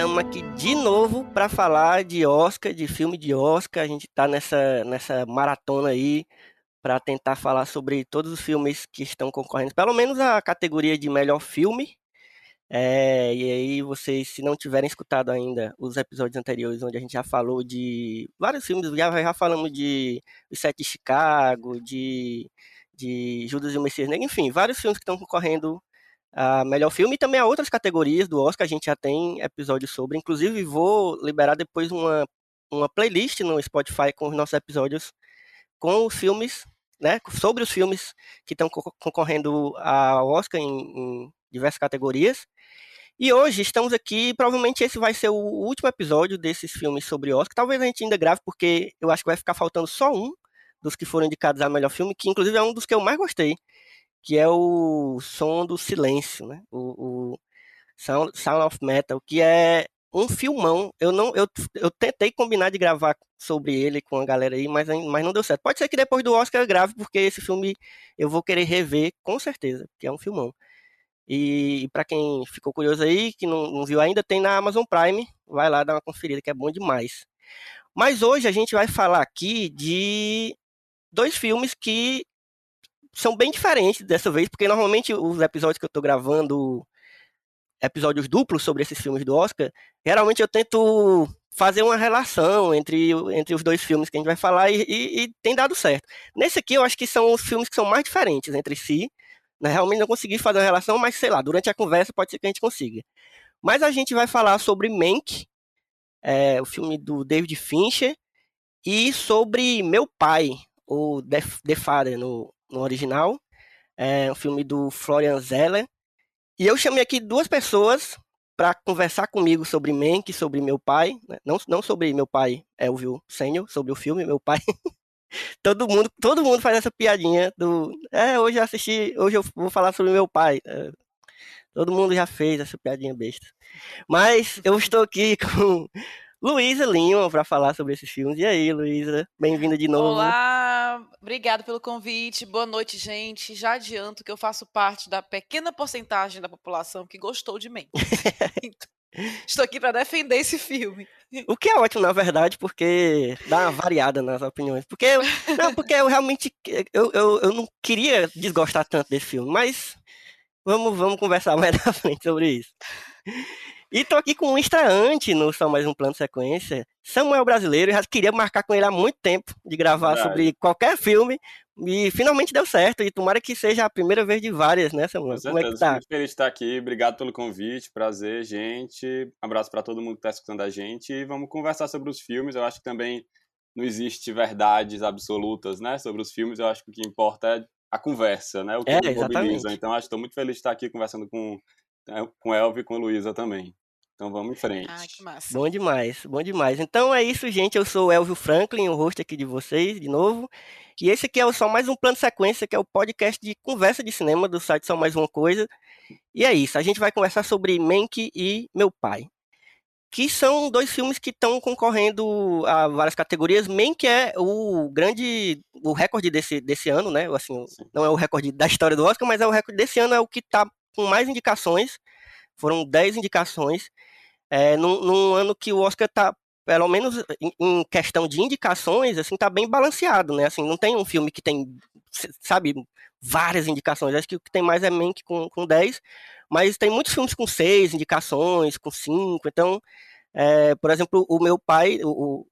estamos aqui de novo para falar de Oscar, de filme de Oscar. A gente está nessa, nessa maratona aí para tentar falar sobre todos os filmes que estão concorrendo, pelo menos a categoria de melhor filme. É, e aí, vocês, se não tiverem escutado ainda os episódios anteriores, onde a gente já falou de vários filmes, já, já falamos de Os Sete de Chicago, de, de Judas e o Messias Negro, enfim, vários filmes que estão concorrendo a melhor filme e também a outras categorias do Oscar, a gente já tem episódios sobre. Inclusive, vou liberar depois uma, uma playlist no Spotify com os nossos episódios com os filmes, né? Sobre os filmes que estão concorrendo ao Oscar em, em diversas categorias. E hoje estamos aqui, provavelmente esse vai ser o último episódio desses filmes sobre Oscar. Talvez a gente ainda grave, porque eu acho que vai ficar faltando só um dos que foram indicados a melhor filme, que inclusive é um dos que eu mais gostei, que é o Som do Silêncio, né? O, o Sound, Sound of Metal, que é um filmão. Eu não, eu, eu tentei combinar de gravar sobre ele com a galera aí, mas, mas não deu certo. Pode ser que depois do Oscar eu grave, porque esse filme eu vou querer rever com certeza, porque é um filmão. E, e para quem ficou curioso aí, que não, não viu ainda, tem na Amazon Prime. Vai lá dar uma conferida, que é bom demais. Mas hoje a gente vai falar aqui de dois filmes que são bem diferentes dessa vez, porque normalmente os episódios que eu tô gravando, episódios duplos sobre esses filmes do Oscar, geralmente eu tento fazer uma relação entre, entre os dois filmes que a gente vai falar e, e, e tem dado certo. Nesse aqui eu acho que são os filmes que são mais diferentes entre si, né? Realmente não consegui fazer uma relação, mas sei lá, durante a conversa pode ser que a gente consiga. Mas a gente vai falar sobre Mank, é, o filme do David Fincher, e sobre Meu Pai, o The, The Father no, no original, é um filme do Florian Zeller. E eu chamei aqui duas pessoas para conversar comigo sobre Mank, sobre meu pai, né? não, não sobre meu pai Elvio Senior, sobre o filme Meu Pai. todo mundo, todo mundo faz essa piadinha do, é, hoje eu assisti, hoje eu vou falar sobre meu pai. É, todo mundo já fez essa piadinha besta. Mas eu estou aqui com Luísa Lima para falar sobre esses filmes. E aí, Luísa, bem-vinda de novo. Olá, obrigado pelo convite. Boa noite, gente. Já adianto que eu faço parte da pequena porcentagem da população que gostou de mim. então, estou aqui para defender esse filme. O que é ótimo, na verdade, porque dá uma variada nas opiniões. Porque, não, porque eu realmente eu, eu, eu não queria desgostar tanto desse filme, mas vamos, vamos conversar mais na frente sobre isso. E tô aqui com um estreante no Só Mais Um Plano Sequência, Samuel Brasileiro. Eu já queria marcar com ele há muito tempo de gravar Verdade. sobre qualquer filme. E finalmente deu certo. E tomara que seja a primeira vez de várias, né, Samuel? Com Como é que tá? Muito feliz de estar aqui. Obrigado pelo convite. Prazer, gente. Um abraço para todo mundo que está escutando a gente. E vamos conversar sobre os filmes. Eu acho que também não existe verdades absolutas, né, sobre os filmes. Eu acho que o que importa é a conversa, né? O que é, mobiliza. Então, acho que estou muito feliz de estar aqui conversando com, com o Elvio e com a Luísa também. Então vamos em frente. Ah, que massa. Bom demais, bom demais. Então é isso, gente. Eu sou o Elvio Franklin, o host aqui de vocês, de novo. E esse aqui é só mais um plano de sequência, que é o podcast de conversa de cinema do site Só Mais Uma Coisa. E é isso, a gente vai conversar sobre Mank e Meu Pai. Que são dois filmes que estão concorrendo a várias categorias. Mank é o grande, o recorde desse, desse ano, né? Assim, não é o recorde da história do Oscar, mas é o recorde desse ano, é o que está com mais indicações. Foram 10 indicações é, num, num, ano que o Oscar tá, pelo menos em, questão de indicações, assim, tá bem balanceado, né? Assim, não tem um filme que tem, sabe, várias indicações. Acho que o que tem mais é Mank com, com 10, mas tem muitos filmes com 6 indicações, com 5. Então, é, por exemplo, o meu pai, o,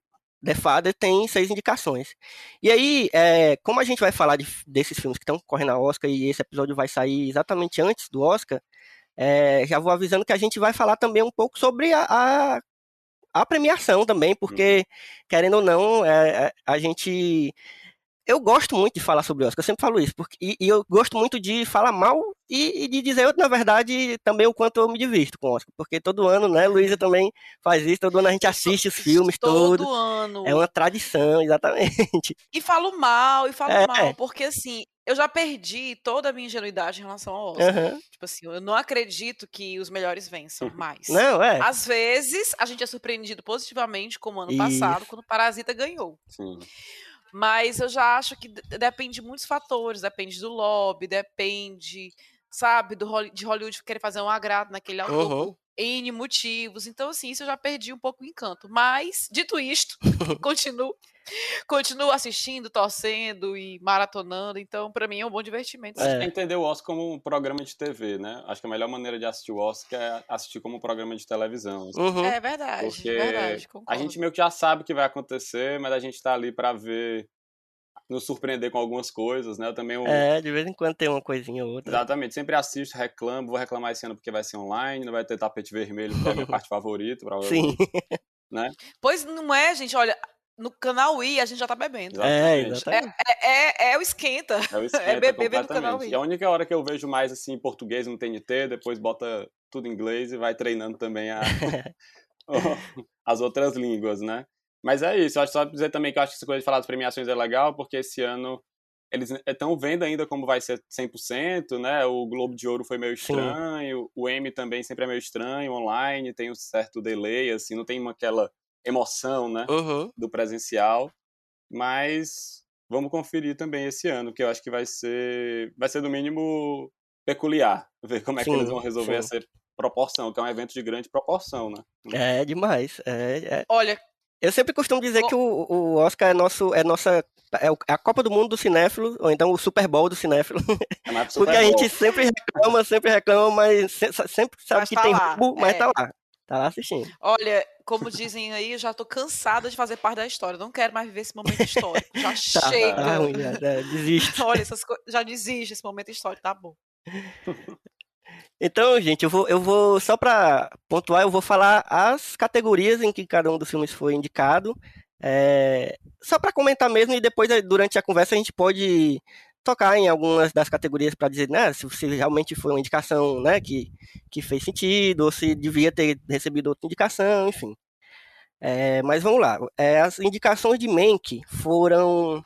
The Father tem seis indicações. E aí, é, como a gente vai falar de, desses filmes que estão correndo a Oscar e esse episódio vai sair exatamente antes do Oscar, é, já vou avisando que a gente vai falar também um pouco sobre a, a, a premiação também, porque, uhum. querendo ou não, é, a gente. Eu gosto muito de falar sobre Oscar, eu sempre falo isso, porque, e, e eu gosto muito de falar mal e, e, de dizer, na verdade, também o quanto eu me divirto com Oscar, porque todo ano, né, Luísa também faz isso, todo ano a gente assiste os filmes todo todos. Todo ano. É uma tradição, exatamente. E falo mal, e falo é. mal, porque assim, eu já perdi toda a minha ingenuidade em relação ao Oscar. Uhum. Tipo assim, eu não acredito que os melhores vençam mais. Não, é. Às vezes, a gente é surpreendido positivamente, como ano Isso. passado, quando o Parasita ganhou. Sim. Mas eu já acho que depende de muitos fatores. Depende do lobby, depende, sabe, do, de Hollywood querer fazer um agrado naquele autor uhum. N motivos. Então, assim, isso eu já perdi um pouco o encanto. Mas, dito isto, continuo continuo assistindo, torcendo e maratonando. Então, para mim é um bom divertimento. É. Entender o Oscar como um programa de TV, né? Acho que a melhor maneira de assistir o Oscar é assistir como um programa de televisão. Uhum. É verdade, Porque verdade, a gente meio que já sabe o que vai acontecer, mas a gente tá ali para ver nos surpreender com algumas coisas, né? Eu também É, de vez em quando tem uma coisinha ou outra. Exatamente, sempre assisto, reclamo, vou reclamar esse ano porque vai ser online, não vai ter tapete vermelho, que é a minha parte favorita, Sim. Né? Pois não é, gente, olha, no canal I a gente já tá bebendo. É, exatamente. É, é, é, o esquenta. É o esquenta, é beber no canal I. E a única hora que eu vejo mais assim em português no TNT, depois bota tudo em inglês e vai treinando também a, as outras línguas, né? Mas é isso, eu acho só dizer também que eu acho que essa coisa de falar das premiações é legal, porque esse ano eles estão vendo ainda como vai ser 100%, né? O Globo de Ouro foi meio estranho, Sim. o M também sempre é meio estranho, online, tem um certo delay, assim, não tem uma, aquela emoção, né? Uhum. Do presencial. Mas vamos conferir também esse ano, que eu acho que vai ser, vai ser no mínimo peculiar. Ver como é sim, que eles vão resolver sim. essa proporção, que é um evento de grande proporção, né? É demais. É, é... Olha, eu sempre costumo dizer que o, o Oscar é nosso, é nossa, é, é a Copa do Mundo do cinéfilo, ou então o Super Bowl do cinéfilo. É Porque a gente sempre reclama, sempre reclama, mas sempre sabe mas que tá tem lá. mas é. tá lá. Tá lá assistindo. Olha, como dizem aí, eu já tô cansada de fazer parte da história. Não quero mais viver esse momento histórico. Já tá, chega. Tá ruim, já, já, desisto. Olha, essas coisas. Já desiste esse momento histórico, tá bom. Então, gente, eu vou, eu vou só para pontuar, eu vou falar as categorias em que cada um dos filmes foi indicado. É, só para comentar mesmo e depois durante a conversa a gente pode tocar em algumas das categorias para dizer né, se, se, realmente foi uma indicação né, que, que fez sentido, ou se devia ter recebido outra indicação, enfim. É, mas vamos lá. É, as indicações de Menck foram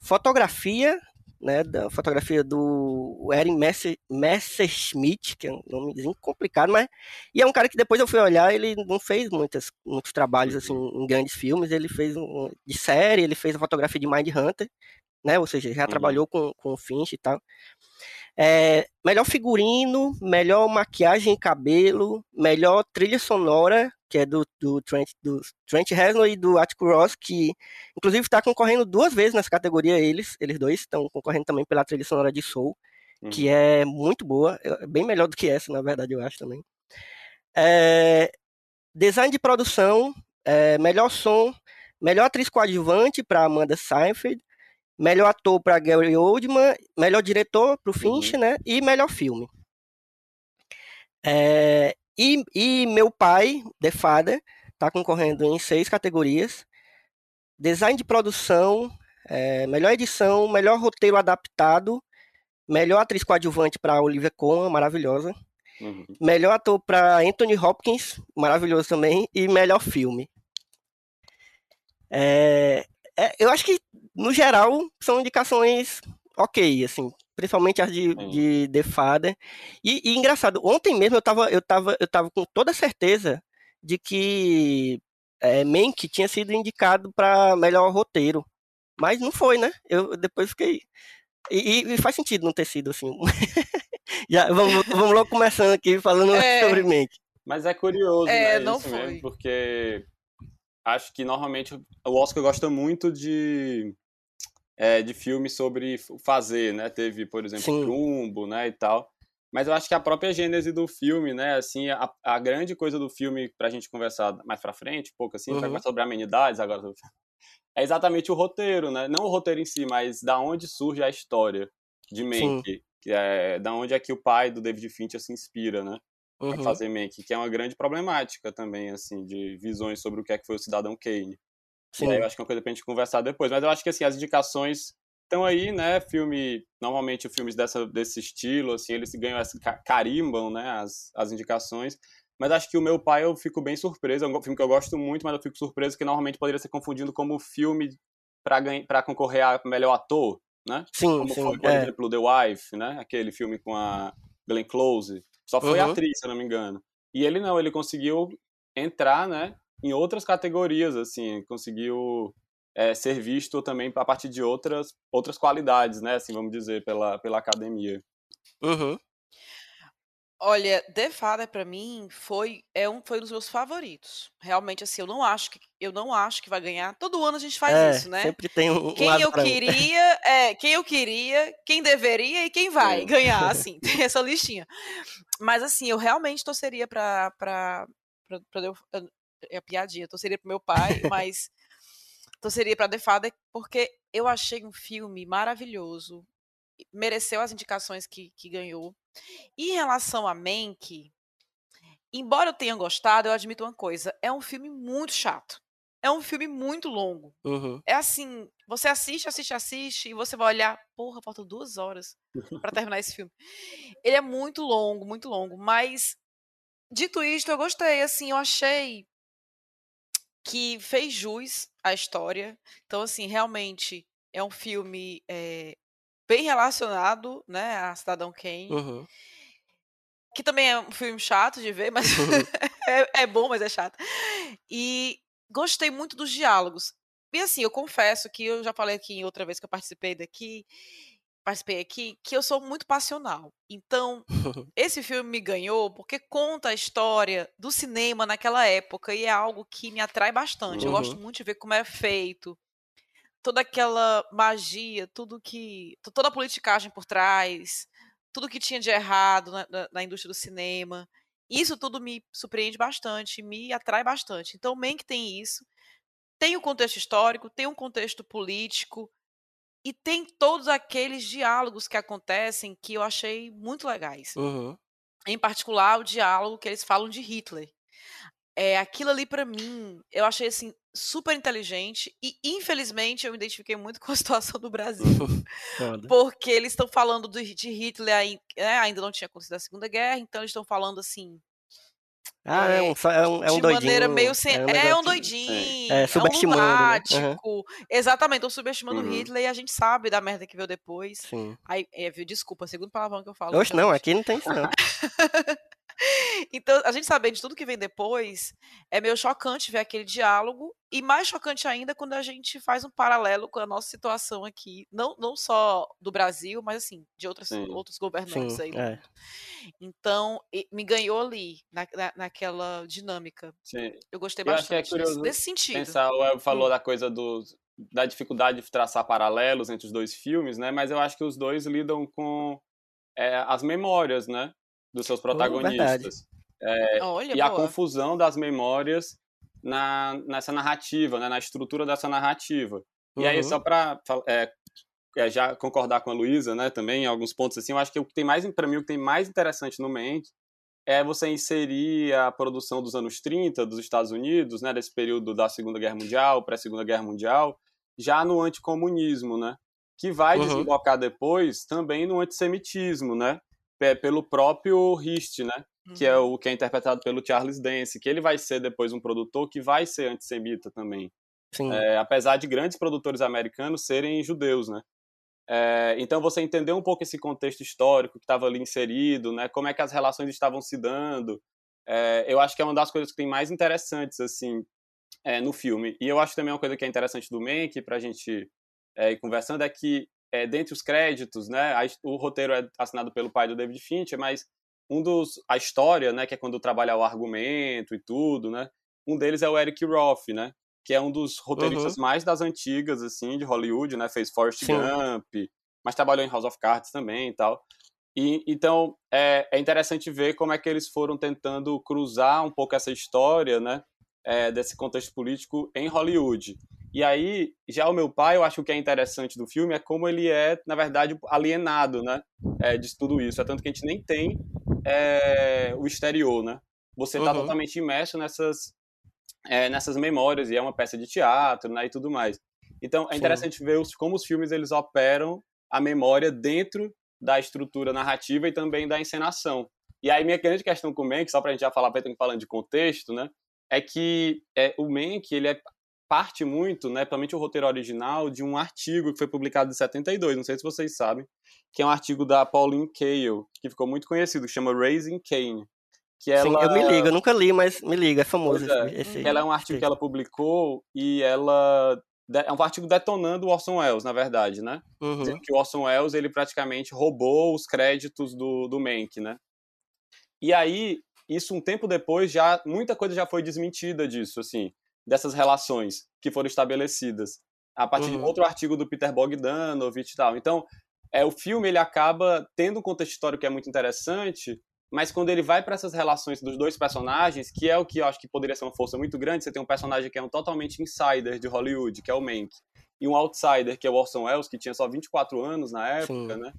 fotografia, né, da fotografia do Erin Messer, Messerschmitt, que é um nomezinho complicado, mas e é um cara que depois eu fui olhar, ele não fez muitas, muitos trabalhos assim em grandes filmes, ele fez um, de série, ele fez a fotografia de Mind Hunter, né? Ou seja, já uhum. trabalhou com, com o Finch e tal. É, melhor figurino, melhor maquiagem e cabelo, melhor trilha sonora, que é do, do, Trent, do Trent Reznor e do Atticus Ross, que inclusive está concorrendo duas vezes nessa categoria, eles, eles dois estão concorrendo também pela trilha sonora de Soul, uhum. que é muito boa, é bem melhor do que essa, na verdade, eu acho também. É, design de produção, é, melhor som, melhor atriz coadjuvante para Amanda Seyfried, melhor ator para Gary Oldman, melhor diretor para o Finch, uhum. né? E melhor filme. É, e, e meu pai, The Father, está concorrendo em seis categorias: design de produção, é, melhor edição, melhor roteiro adaptado, melhor atriz coadjuvante para Olivia Colman, maravilhosa, Uhum. Melhor ator para Anthony Hopkins, maravilhoso também, e melhor filme. É, é, eu acho que, no geral, são indicações ok, assim, principalmente as de, de The Father. E, e, engraçado, ontem mesmo eu tava, eu, tava, eu tava com toda certeza de que é, Mank tinha sido indicado para melhor roteiro. Mas não foi, né? Eu depois fiquei. E, e faz sentido não ter sido assim. Já, vamos, vamos logo começando aqui falando é... sobre Mank. Mas é curioso, é, né? Não isso foi. Mesmo, porque acho que normalmente o Oscar gosta muito de é, de filmes sobre fazer, né? Teve, por exemplo, Sim. Trumbo, né, e tal. Mas eu acho que a própria gênese do filme, né, assim, a, a grande coisa do filme pra gente conversar mais pra frente, pouco assim, uhum. vai mais sobre amenidades agora, é exatamente o roteiro, né? Não o roteiro em si, mas da onde surge a história de Mank, que é da onde é que o pai do David Fincher se inspira, né? Uhum. Pra fazer Mank, que é uma grande problemática também, assim, de visões sobre o que é que foi o Cidadão Kane. Sim. Eu acho que é uma coisa pra gente conversar depois. Mas eu acho que assim, as indicações estão aí, né? Filme. Normalmente filmes dessa, desse estilo, assim, eles ganham, carimbam, né? As, as indicações. Mas acho que o meu pai eu fico bem surpreso. É um filme que eu gosto muito, mas eu fico surpreso que normalmente poderia ser confundido como filme para concorrer a melhor ator, né? Sim, como sim. Foi, por é. exemplo, The Wife, né? Aquele filme com a Glenn Close. Só foi uhum. atriz, se eu não me engano. E ele não, ele conseguiu entrar, né? Em outras categorias, assim, conseguiu é, ser visto também a partir de outras, outras qualidades, né, assim, vamos dizer, pela, pela academia. Uhum. Olha, The Father para mim foi é um foi um dos meus favoritos. Realmente assim, eu não acho que eu não acho que vai ganhar. Todo ano a gente faz é, isso, né? Sempre tem um, quem um eu queria, é, quem eu queria, quem deveria e quem vai é. ganhar, assim, tem essa listinha. Mas assim, eu realmente torceria para para é a piadinha, torceria pro meu pai, mas torceria pra The Father porque eu achei um filme maravilhoso, mereceu as indicações que, que ganhou. E em relação a Mank, embora eu tenha gostado, eu admito uma coisa, é um filme muito chato. É um filme muito longo. Uhum. É assim, você assiste, assiste, assiste, e você vai olhar, porra, faltam duas horas para terminar esse filme. Ele é muito longo, muito longo, mas dito isto, eu gostei, assim, eu achei que fez jus à história. Então, assim, realmente é um filme é, bem relacionado, né, a Cidadão Kane. Uhum. Que também é um filme chato de ver, mas uhum. é, é bom, mas é chato. E gostei muito dos diálogos. E assim, eu confesso que eu já falei aqui outra vez que eu participei daqui, participei aqui, que eu sou muito passional. Então, esse filme me ganhou porque conta a história do cinema naquela época e é algo que me atrai bastante. Uhum. Eu gosto uhum. muito de ver como é feito, toda aquela magia, tudo que. toda a politicagem por trás, tudo que tinha de errado na, na, na indústria do cinema. Isso tudo me surpreende bastante, me atrai bastante. Então, Mank tem isso. Tem o um contexto histórico, tem um contexto político, e tem todos aqueles diálogos que acontecem que eu achei muito legais. Uhum. Em particular, o diálogo que eles falam de Hitler. É, aquilo ali, para mim, eu achei assim super inteligente e infelizmente eu me identifiquei muito com a situação do Brasil. porque eles estão falando de Hitler, né, ainda não tinha acontecido a Segunda Guerra, então eles estão falando assim, ah, é, é um, é um, é um de doidinho. maneira meio sem... É um, é um doidinho. É, subestimando. É um. Né? Uhum. Exatamente, estão subestimando uhum. Hitler e a gente sabe da merda que veio depois. Sim. Aí, é, viu, desculpa, segundo palavrão que eu falo. Oxe, não, aqui não tem isso não. então, a gente sabendo de tudo que vem depois, é meio chocante ver aquele diálogo, e mais chocante ainda quando a gente faz um paralelo com a nossa situação aqui, não, não só do Brasil, mas assim, de outras, outros governantes Sim, aí. É. Então, me ganhou ali, na, na, naquela dinâmica. Sim. Eu gostei Eu bastante é curioso desse sentido. Pensar, o El falou hum. da coisa do, da dificuldade de traçar paralelos entre os dois filmes, né? Mas eu acho que os dois lidam com é, as memórias, né? Dos seus protagonistas. Oh, é, Olha, e boa. a confusão das memórias na, nessa narrativa, né, na estrutura dessa narrativa. Uhum. E aí, só para é, é, já concordar com a Luísa, né, também, em alguns pontos assim, eu acho que o que tem mais, para mim, o que tem mais interessante no Mank é você inserir a produção dos anos 30 dos Estados Unidos, né, desse período da Segunda Guerra Mundial, pré-Segunda Guerra Mundial, já no anticomunismo, né, que vai uhum. desembocar depois também no antissemitismo, né, pelo próprio Rist, né? que é o que é interpretado pelo Charles Dance, que ele vai ser depois um produtor que vai ser antissemita também. É, apesar de grandes produtores americanos serem judeus, né? É, então você entender um pouco esse contexto histórico que estava ali inserido, né? Como é que as relações estavam se dando, é, eu acho que é uma das coisas que tem mais interessantes assim é, no filme. E eu acho também uma coisa que é interessante do Mank para a gente é, ir conversando é que é, dentre os créditos, né? A, o roteiro é assinado pelo pai do David Fincher, mas um dos a história, né? Que é quando trabalha o argumento e tudo, né? Um deles é o Eric Roth, né? que é um dos roteiristas uhum. mais das antigas, assim, de Hollywood, né? Fez Forrest Sim. Gump, mas trabalhou em House of Cards também e tal. E, então, é, é, interessante ver como é que eles foram tentando cruzar um pouco essa história, né? É, desse contexto político em Hollywood. E aí, já o meu pai, eu acho que é interessante do filme é como ele é, na verdade, alienado, né? É, de tudo isso. É tanto que a gente nem tem é, o exterior, né? Você está uhum. totalmente imerso nessas é, nessas memórias, e é uma peça de teatro né, e tudo mais. Então, é interessante Sim. ver os, como os filmes eles operam a memória dentro da estrutura narrativa e também da encenação. E aí, minha grande questão com o Mank, só para a gente já falar, falando de contexto, né, é que é, o Mank, ele é parte muito, né, principalmente o roteiro original, de um artigo que foi publicado em 72, não sei se vocês sabem, que é um artigo da Pauline Kael, que ficou muito conhecido, que chama Raising Cain, que ela... Sim, eu me ligo, eu nunca li, mas me liga, é famoso. É. Esse, ela é um artigo que ela publicou e ela é um artigo detonando o Orson Welles, na verdade, né? Uhum. Que o Orson Welles, ele praticamente roubou os créditos do, do Mank, né? E aí, isso um tempo depois, já muita coisa já foi desmentida disso, assim, dessas relações que foram estabelecidas. A partir uhum. de outro artigo do Peter Bogdanovich e tal. Então, é, o filme, ele acaba tendo um contexto histórico que é muito interessante, mas quando ele vai para essas relações dos dois personagens, que é o que eu acho que poderia ser uma força muito grande, você tem um personagem que é um totalmente insider de Hollywood, que é o Mank, e um outsider, que é o Orson Welles, que tinha só 24 anos na época, Sim. né?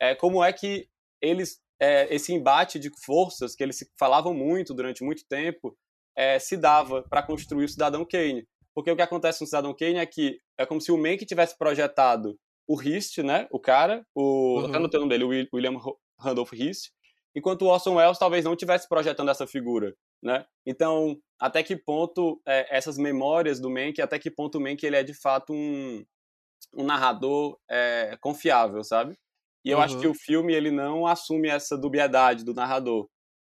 É, como é que eles, é, esse embate de forças, que eles falavam muito durante muito tempo, é, se dava para construir o Cidadão Kane. Porque o que acontece no Cidadão Kane é que é como se o Mank tivesse projetado o Hist, né? O cara, o, uhum. até no nome dele, o William Randolph Hist, enquanto o Orson Welles talvez não tivesse projetando essa figura, né? Então, até que ponto é, essas memórias do Mank, até que ponto o Mank ele é de fato um, um narrador é, confiável, sabe? E eu uhum. acho que o filme ele não assume essa dubiedade do narrador.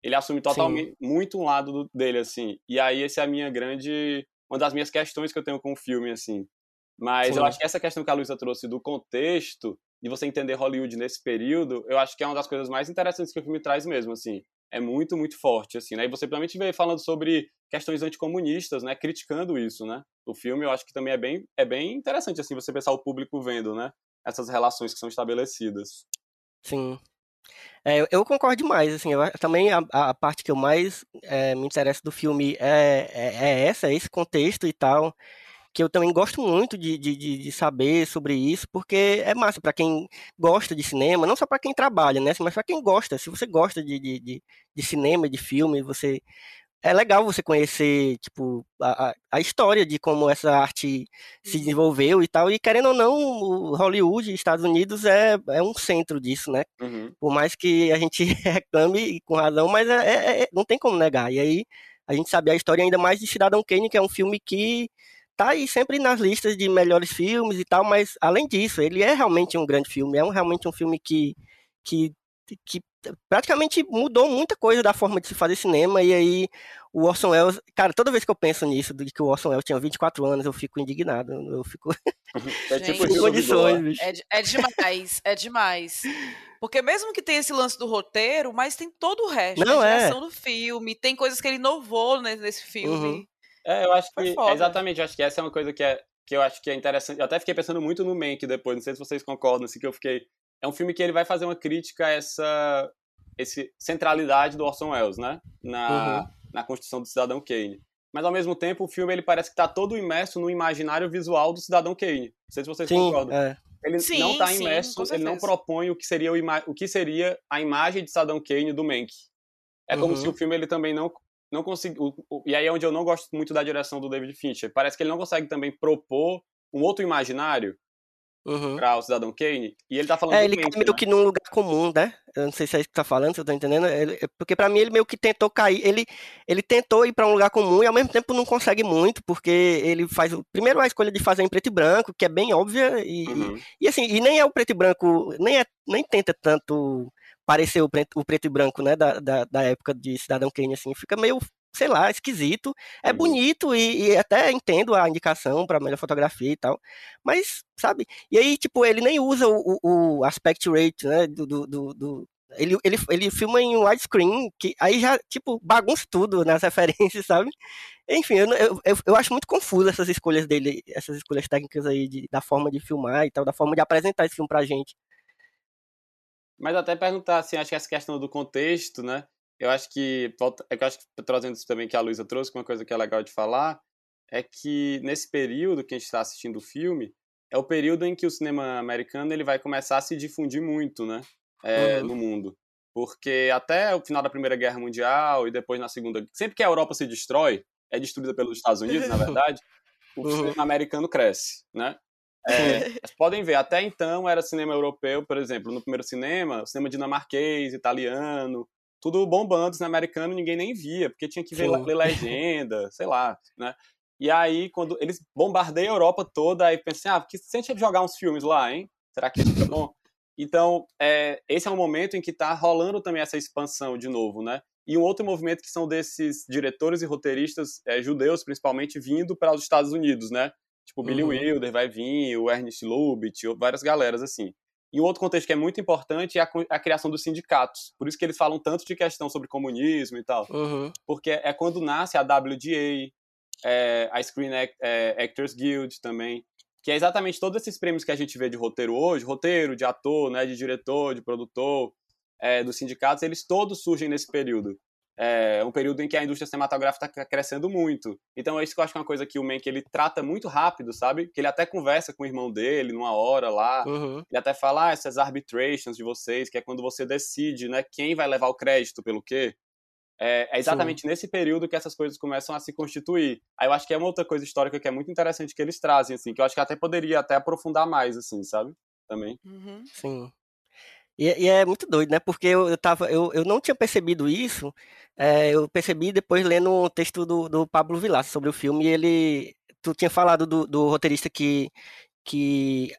Ele assume totalmente Sim. muito um lado do, dele assim. E aí essa é a minha grande uma das minhas questões que eu tenho com o filme assim. Mas Sim. eu acho que essa questão que a Luísa trouxe do contexto de você entender Hollywood nesse período, eu acho que é uma das coisas mais interessantes que o filme traz mesmo, assim. É muito, muito forte, assim, né? E você realmente vê falando sobre questões anticomunistas, né? Criticando isso, né? O filme, eu acho que também é bem, é bem interessante, assim, você pensar o público vendo, né? Essas relações que são estabelecidas. Sim. É, eu concordo demais, assim, eu, também a, a, parte que eu mais é, me interessa do filme é, é, é essa, esse contexto e tal, que eu também gosto muito de, de, de saber sobre isso, porque é massa para quem gosta de cinema, não só para quem trabalha, né, mas para quem gosta. Se você gosta de, de, de, de cinema, de filme, você é legal você conhecer, tipo, a, a história de como essa arte se uhum. desenvolveu e tal. E querendo ou não, o Hollywood, Estados Unidos, é, é um centro disso, né? Uhum. Por mais que a gente reclame com razão, mas é, é, é, não tem como negar. E aí a gente sabe a história ainda mais de Cidadão Kane, que é um filme que tá aí sempre nas listas de melhores filmes e tal, mas além disso, ele é realmente um grande filme, é um, realmente um filme que, que, que praticamente mudou muita coisa da forma de se fazer cinema, e aí o Orson Welles, cara, toda vez que eu penso nisso, de que o Orson Welles tinha 24 anos, eu fico indignado, eu fico é tipo sem condições. É, é demais, é demais. Porque mesmo que tenha esse lance do roteiro, mas tem todo o resto, Não, a direção é. do filme, tem coisas que ele inovou nesse filme. Uhum. É, eu acho que. Exatamente, eu acho que essa é uma coisa que, é, que eu acho que é interessante. Eu até fiquei pensando muito no Mank depois, não sei se vocês concordam, assim, que eu fiquei. É um filme que ele vai fazer uma crítica a essa esse, centralidade do Orson Welles, né? Na, uhum. na construção do Cidadão Kane. Mas ao mesmo tempo, o filme ele parece que está todo imerso no imaginário visual do Cidadão Kane. Não sei se vocês sim, concordam. É. Ele sim, não está imerso, sim, ele não propõe o que seria o, o que seria a imagem de Cidadão Kane do Mank. É como uhum. se o filme ele também não não conseguiu. E aí é onde eu não gosto muito da direção do David Fincher. Parece que ele não consegue também propor um outro imaginário. Uhum. para o Cidadão Kane, e ele tá falando É, ele cai meio né? que num lugar comum, né? Eu não sei se é isso que tá falando, se eu tô entendendo. Ele, é, porque para mim ele meio que tentou cair, ele, ele tentou ir para um lugar comum e ao mesmo tempo não consegue muito, porque ele faz primeiro a escolha de fazer em preto e branco, que é bem óbvia, e, uhum. e, e assim, e nem é o preto e branco, nem, é, nem tenta tanto parecer o preto, o preto e branco, né, da, da, da época de Cidadão Kane, assim, fica meio sei lá, esquisito. É uhum. bonito e, e, até entendo a indicação para melhor fotografia e tal. Mas, sabe? E aí, tipo, ele nem usa o, o, aspect rate, né? Do, do, do, do, ele, ele, ele filma em widescreen, que aí já, tipo, bagunça tudo nas referências, sabe? Enfim, eu, eu, eu acho muito confuso essas escolhas dele, essas escolhas técnicas aí de, da forma de filmar e tal, da forma de apresentar esse filme pra gente. Mas até perguntar, assim, acho que essa questão do contexto, né? Eu acho que, eu acho que trazendo isso também que a Luísa trouxe, uma coisa que é legal de falar, é que nesse período que a gente está assistindo o filme, é o período em que o cinema americano ele vai começar a se difundir muito, né, é, uhum. no mundo. Porque até o final da Primeira Guerra Mundial e depois na Segunda, sempre que a Europa se destrói, é destruída pelos Estados Unidos, na verdade, o uhum. cinema americano cresce, né? É, vocês podem ver, até então era cinema europeu, por exemplo, no primeiro cinema, cinema dinamarquês, italiano, tudo bombando, no americano ninguém nem via, porque tinha que ver, ler legenda, sei lá, né? E aí, quando eles bombardeiam a Europa toda, aí pensei, ah, porque se a gente jogar uns filmes lá, hein? Será que fica bom? Então, é, esse é um momento em que está rolando também essa expansão de novo, né? E um outro movimento que são desses diretores e roteiristas é, judeus, principalmente, vindo para os Estados Unidos, né? Tipo, Billy uhum. Wilder vai vir, o Ernest Lubitsch, várias galeras assim. E um outro contexto que é muito importante é a, a, criação dos sindicatos. Por isso que eles falam tanto de questão sobre comunismo e tal. Uhum. Porque é quando nasce a WGA, é, a Screen Act, é, Actors Guild também, que é exatamente todos esses prêmios que a gente vê de roteiro hoje, roteiro, de ator, né, de diretor, de produtor, é, dos sindicatos, eles todos surgem nesse período é um período em que a indústria cinematográfica está crescendo muito. Então é isso que eu acho que é uma coisa que o Mank ele trata muito rápido, sabe? Que ele até conversa com o irmão dele numa hora lá. Uhum. Ele até fala ah, essas arbitrations de vocês, que é quando você decide, né, quem vai levar o crédito pelo quê. É, é exatamente Sim. nesse período que essas coisas começam a se constituir. Aí eu acho que é uma outra coisa histórica que é muito interessante que eles trazem, assim, que eu acho que até poderia até aprofundar mais, assim, sabe? Também. Uhum. Sim. E, e, é muito doido, né? Porque eu, eu, tava, eu, eu não tinha percebido isso. É, eu percebi depois lendo um texto do, do Pablo Vilar sobre o filme. E ele. Tu tinha falado do, do roteirista que, que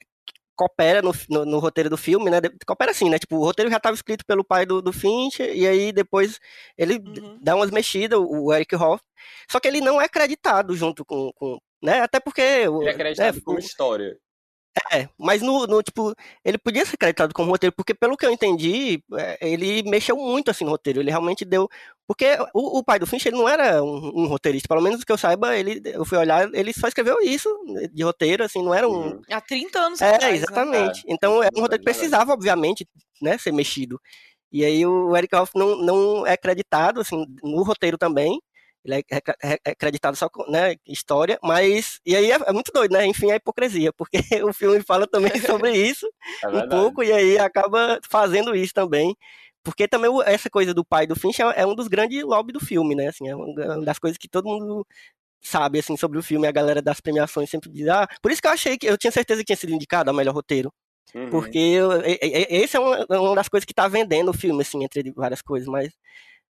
coopera no, no, no, roteiro do filme, né? Coopera assim, né? Tipo, o roteiro já estava escrito pelo pai do, do Finch, e aí depois ele uhum. dá umas mexidas, o Eric Hoff. Só que ele não é acreditado junto com. com né? Até porque. Ele é acreditado né, como história. É, mas no, no, tipo, ele podia ser creditado como roteiro, porque pelo que eu entendi, é, ele mexeu muito assim no roteiro, ele realmente deu. Porque o, o pai do Finch, ele não era um, um, roteirista, pelo menos que eu saiba, ele, eu fui olhar, ele só escreveu isso de roteiro, assim, não era um. Há 30 anos É, atrás, né? exatamente. Né? Então era um roteiro que precisava, obviamente, né, ser mexido. E aí o Eric Hoff não, não é creditado, assim, no roteiro também ele é, é, é acreditado só com né, história, mas. E aí é, é, muito doido, né? Enfim, a hipocrisia, porque o filme fala também sobre isso é um pouco, e aí acaba fazendo isso também. Porque também essa coisa do pai do Finch é, é um dos grandes lobbies do filme, né? Assim, é uma das coisas que todo mundo sabe assim sobre o filme, a galera das premiações sempre diz, ah, por isso que eu achei que eu tinha certeza que tinha sido indicado a melhor roteiro. Uhum. Porque eu, esse é uma, uma, das coisas que tá vendendo o filme, assim, entre várias coisas, mas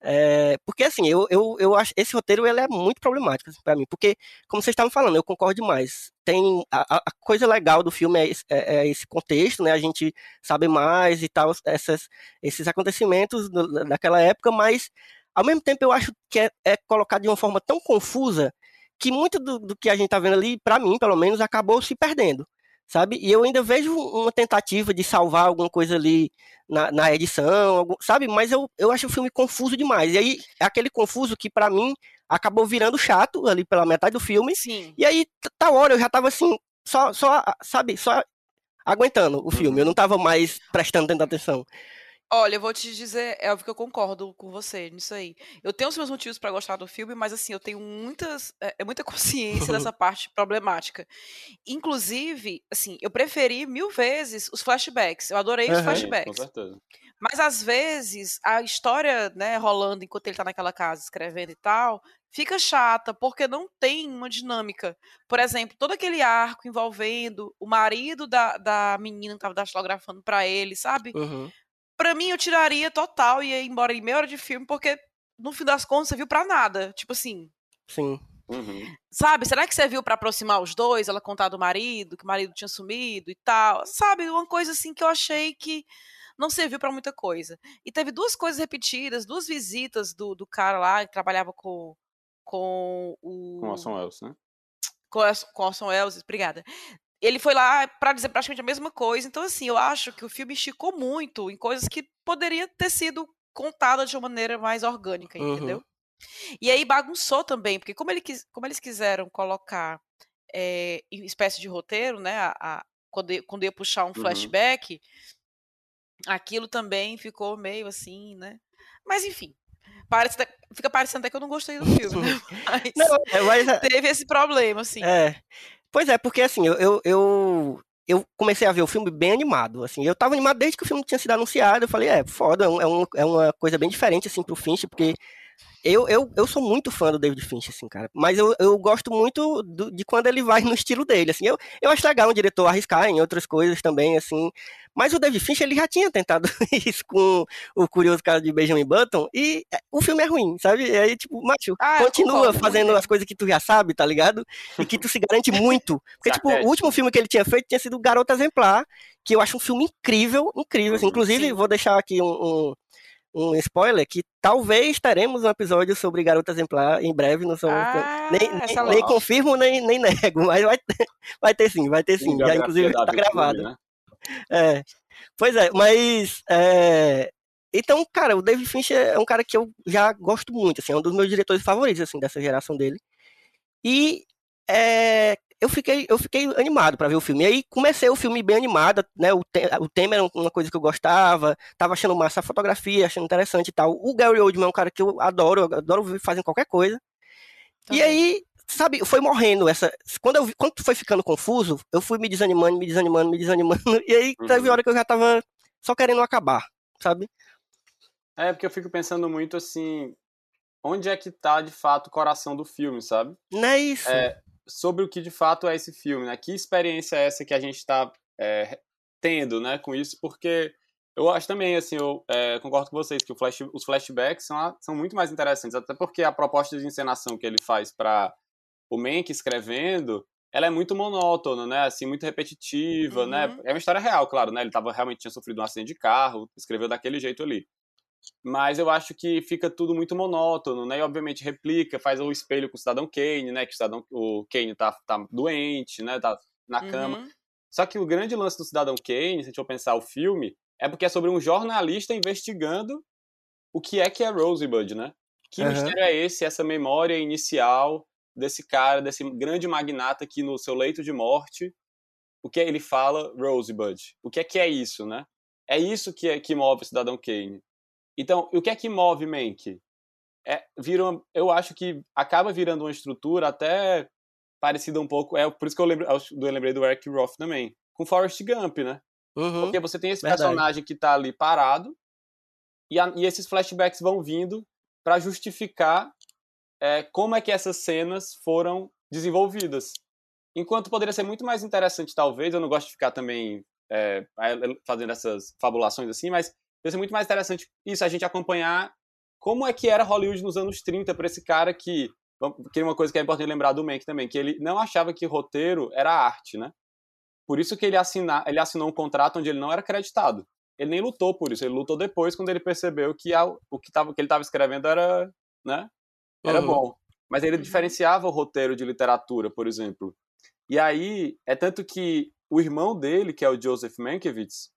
é, porque assim, eu, eu, eu acho esse roteiro ele é muito problemático assim, para mim, porque como vocês estavam falando, eu concordo demais. Tem a, a coisa legal do filme é esse, é, é esse, contexto, né? A gente sabe mais e tal essas, esses acontecimentos do, daquela época, mas ao mesmo tempo eu acho que é, é colocado de uma forma tão confusa que muito do, do que a gente tá vendo ali, para mim, pelo menos, acabou se perdendo sabe? E eu ainda vejo uma tentativa de salvar alguma coisa ali na, na edição, algum, sabe? Mas eu, eu acho o filme confuso demais. E aí, é aquele confuso que para mim acabou virando chato ali pela metade do filme. Sim. E aí, tá hora, eu já tava assim, só, só sabe, só aguentando o filme. Eu não tava mais prestando tanta atenção. Olha, eu vou te dizer, é óbvio que eu concordo com você nisso aí. Eu tenho os meus motivos para gostar do filme, mas assim, eu tenho muitas, é, é muita consciência dessa parte problemática. Inclusive, assim, eu preferi mil vezes os flashbacks. Eu adorei os flashbacks. Com certeza. Mas às vezes a história, né, rolando enquanto ele tá naquela casa escrevendo e tal, fica chata porque não tem uma dinâmica. Por exemplo, todo aquele arco envolvendo o marido da, da menina que tava datilografando para ele, sabe? Uhum. Pra mim eu tiraria total e ia embora em meia hora de filme porque no fim das contas você viu pra nada. Tipo assim, Sim. Uhum. sabe? Será que serviu pra aproximar os dois? Ela contar do marido, que o marido tinha sumido e tal. Sabe? Uma coisa assim que eu achei que não serviu pra muita coisa. E teve duas coisas repetidas, duas visitas do, do cara lá que trabalhava com, com o. Com Orson Welles, né? com Orson- com Orson Welles, obrigada. Ele foi lá pra dizer praticamente a mesma coisa. Então, assim, eu acho que o filme esticou muito em coisas que poderia ter sido contada de uma maneira mais orgânica, Uhum. entendeu? E aí bagunçou também, porque como, ele como eles quiseram colocar é, em espécie de roteiro, né? a- a- quando, ia- quando ia puxar um flashback, aquilo também ficou meio assim, né? Mas enfim. Parece, fica parecendo até que eu não gostei do filme, né? Mas Não, é, mas é- teve esse problema, assim. É. Pois é, porque assim, eu, eu, eu, comecei a ver o filme bem animado, assim, eu tava animado desde que o filme tinha sido anunciado, eu falei, é, foda, é, um- é, é uma coisa bem diferente, assim, pro Finch, porque eu, eu, eu sou muito fã do David Finch, assim, cara, mas eu, eu gosto muito do- de quando ele vai no estilo dele, assim, eu, eu acho legal um diretor arriscar em outras coisas também, assim, mas o David Finch, ele já tinha tentado isso com o Curioso Caso de Benjamin Button, e é, o filme é ruim, sabe, e aí, tipo, macho, Ah, continua concordo fazendo as coisas que tu já sabe, tá ligado? E que tu se garante muito. Porque, tipo, o último filme que ele tinha feito tinha sido Garota Exemplar, que eu acho um filme incrível, incrível. assim. Uhum, Inclusive, sim. vou deixar aqui um, um, um spoiler, que talvez teremos um episódio sobre Garota Exemplar em breve, não sou, Ah, nem, nem, nem confirmo, nem, nem nego, mas vai ter, vai ter sim, vai ter sim. Já, inclusive, tá Vicky gravado. Né? É. Pois é, mas. é, Então, cara, o David Fincher é um cara que eu já gosto muito, assim, é um dos meus diretores favoritos, assim, dessa geração dele. E é, eu fiquei, eu fiquei animado pra ver o filme. E aí comecei o filme bem animado, né? O, te- o tema era uma coisa que eu gostava, tava achando massa a fotografia, achando interessante e tal. O Gary Oldman é um cara que eu adoro, eu adoro ver fazendo qualquer coisa. E Também. aí, sabe, foi morrendo essa. Quando, eu quando foi ficando confuso, eu fui me desanimando, me desanimando, me desanimando. E aí teve Uhum. hora que eu já tava só querendo acabar, sabe? É, porque eu fico pensando muito assim, onde é que tá de fato o coração do filme, sabe? Não é isso. É, sobre o que de fato é esse filme, né? Que experiência é essa que a gente tá é, tendo, né, com isso? Porque eu acho também, assim, eu é, concordo com vocês que flash, os flashbacks são, são muito mais interessantes, até porque a proposta de encenação que ele faz para o Mank escrevendo, ela é muito monótona, né? Assim, muito repetitiva, né? Uhum. É uma história real, claro, né? Ele tava, realmente tinha sofrido um acidente de carro, escreveu daquele jeito ali. Mas eu acho que fica tudo muito monótono, né? E obviamente replica, faz o espelho com o Cidadão Kane, né? Que o, Cidadão, o Kane tá, tá doente, né? Tá na cama. Uhum. Só que o grande lance do Cidadão Kane, se a gente for pensar o filme, é porque é sobre um jornalista investigando o que é que é Rosebud, né? Que Aham. mistério é esse, essa memória inicial desse cara, desse grande magnata que no seu leito de morte, o que ele fala Rosebud? O que é que é isso, né? É isso que, é, que move o Cidadão Kane. Então, o que é que move Mank? É, vira uma- eu acho que acaba virando uma estrutura até parecida um pouco, é por isso que eu, lembro, eu lembrei do Eric Roth também, com Forrest Gump, né? Uhum. Porque você tem esse Verdade. personagem que tá ali parado e, a- e esses flashbacks vão vindo para justificar é, como é que essas cenas foram desenvolvidas. Enquanto poderia ser muito mais interessante, talvez, eu não gosto de ficar também é, fazendo essas fabulações assim, mas poderia ser muito mais interessante isso, a gente acompanhar como é que era Hollywood nos anos 30 para esse cara que. Que é uma coisa que é importante lembrar do Mank também, que ele não achava que roteiro era arte, né? Por isso que ele, assina, ele assinou um contrato onde ele não era acreditado. Ele nem lutou por isso, ele lutou depois quando ele percebeu que a, o que, tava, que ele estava escrevendo era, né, era Uhum. bom. Mas ele Uhum. diferenciava o roteiro de literatura, por exemplo. E aí, é tanto que o irmão dele, que é o Joseph Mankiewicz,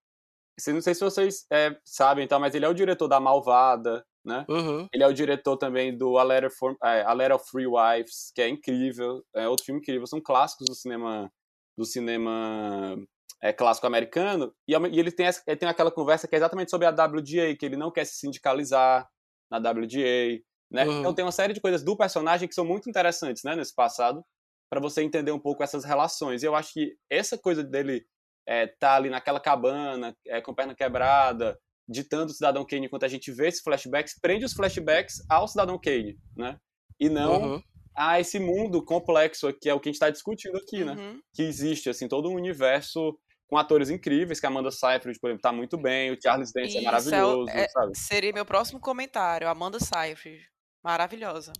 não sei se vocês é, sabem, tá, mas ele é o diretor da Malvada, né? Uhum. Ele é o diretor também do A Letter, for, é, A Letter of Free Wives, que é incrível, é outro filme incrível, são clássicos do cinema do cinema é, clássico americano, e, e ele, tem, ele tem aquela conversa que é exatamente sobre a WGA, que ele não quer se sindicalizar na WGA, né? Uhum. Então tem uma série de coisas do personagem que são muito interessantes, né, nesse passado, para você entender um pouco essas relações. E eu acho que essa coisa dele é, tá ali naquela cabana, é, com perna quebrada, ditando o Cidadão Kane enquanto a gente vê esses flashbacks, prende os flashbacks ao Cidadão Kane, né? E não Uhum. a esse mundo complexo que é o que a gente está discutindo aqui, né? Uhum. Que existe, assim, todo um universo com atores incríveis, que a Amanda Seyfried, por exemplo, tá muito bem, o Charles Dance Isso, é é o- maravilhoso, é- sabe? Seria meu próximo comentário. Amanda Seyfried. Maravilhosa.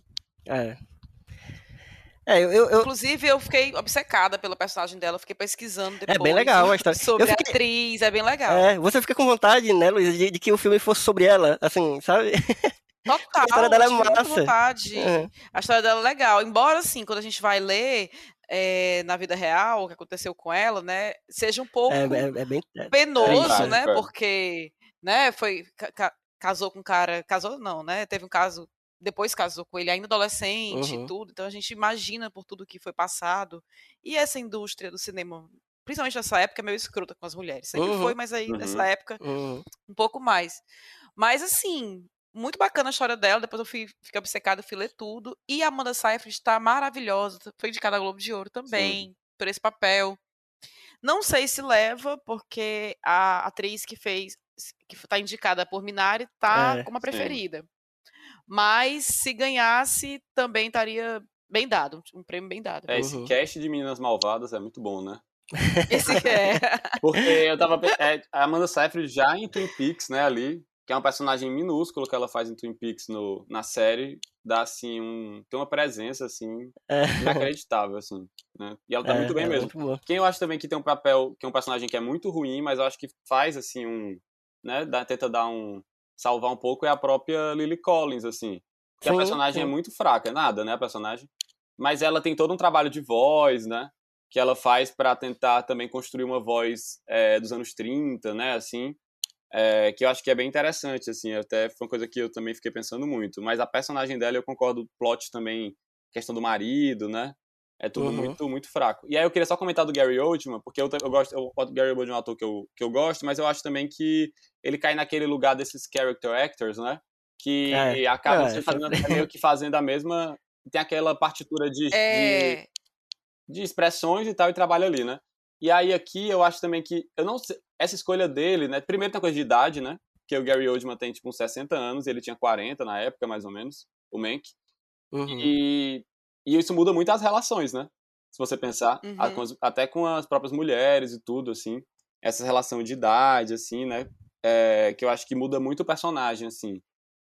É. É, eu, eu, Inclusive, eu fiquei obcecada pela personagem dela. Fiquei pesquisando depois. É bem legal a história. Sobre fiquei- a atriz. É bem legal. é, você fica com vontade, né, Luiz, de, de que o filme fosse sobre ela, assim, sabe? Total. A história dela é massa. vontade. É. A história dela é legal. Embora, assim, quando a gente vai ler é, na vida real o que aconteceu com ela, né? Seja um pouco É, é, é bem. é- penoso, né? é. Porque, né, foi. ca- ca- casou com um cara. Casou, não, né? Teve um caso. Depois casou com ele ainda adolescente Uhum. e tudo. Então a gente imagina por tudo que foi passado. E essa indústria do cinema, principalmente nessa época, é meio escrota com as mulheres. Sempre Uhum. foi, mas aí Uhum. nessa época Uhum. um pouco mais. Mas assim, muito bacana a história dela. Depois eu fui, fiquei obcecada, fui ler tudo. E a Amanda Seyfried está maravilhosa. Foi indicada a Globo de Ouro também por esse papel. Não sei se leva, porque a atriz que fez, que está indicada por Minari, tá É, como a sim. Mas se ganhasse, também estaria bem dado, um prêmio bem dado. É, esse Uhum. cast de Meninas Malvadas é muito bom, né? Esse é. Porque eu tava. É, a Amanda Seyfried já em Twin Peaks, né, ali, que é um personagem minúsculo que ela faz em Twin Peaks no, na série, dá assim um. tem uma presença assim É. inacreditável, assim. Né? E ela tá É, muito bem é mesmo. muito. Quem eu acho também que tem um papel, que é um personagem que é muito ruim, mas eu acho que faz assim um. né, dá, tenta dar um. Salvar um pouco é a própria Lily Collins, assim. Que a personagem é muito fraca, é nada, né, a personagem. Mas ela tem todo um trabalho de voz, né? Que ela faz pra tentar também construir uma voz é, dos anos 30, né, assim. é, que eu acho que é bem interessante, assim, até foi uma coisa que eu também fiquei pensando muito. Mas a personagem dela, eu concordo, o plot também, questão do marido, né? É tudo Uhum. muito, muito fraco. E aí eu queria só comentar do Gary Oldman, porque eu, eu gosto, eu, o Gary Oldman é um ator que eu, que eu gosto, mas eu acho também que ele cai naquele lugar desses character actors, né? Que É, acabam é, sempre fazendo, é meio que fazendo a mesma. Tem aquela partitura de, de, É. de expressões e tal, e trabalha ali, né? E aí aqui eu acho também que. Eu não sei. Essa escolha dele, né? Primeiro tem uma coisa de idade, né? Que o Gary Oldman tem tipo uns 60 anos, ele tinha 40 na época, mais ou menos, o Mank. Uhum. E, e isso muda muito as relações, né? Se você pensar, Uhum. a- com as- até com as próprias mulheres e tudo, assim. Essa relação de idade, assim, né? É, que eu acho que muda muito o personagem, assim.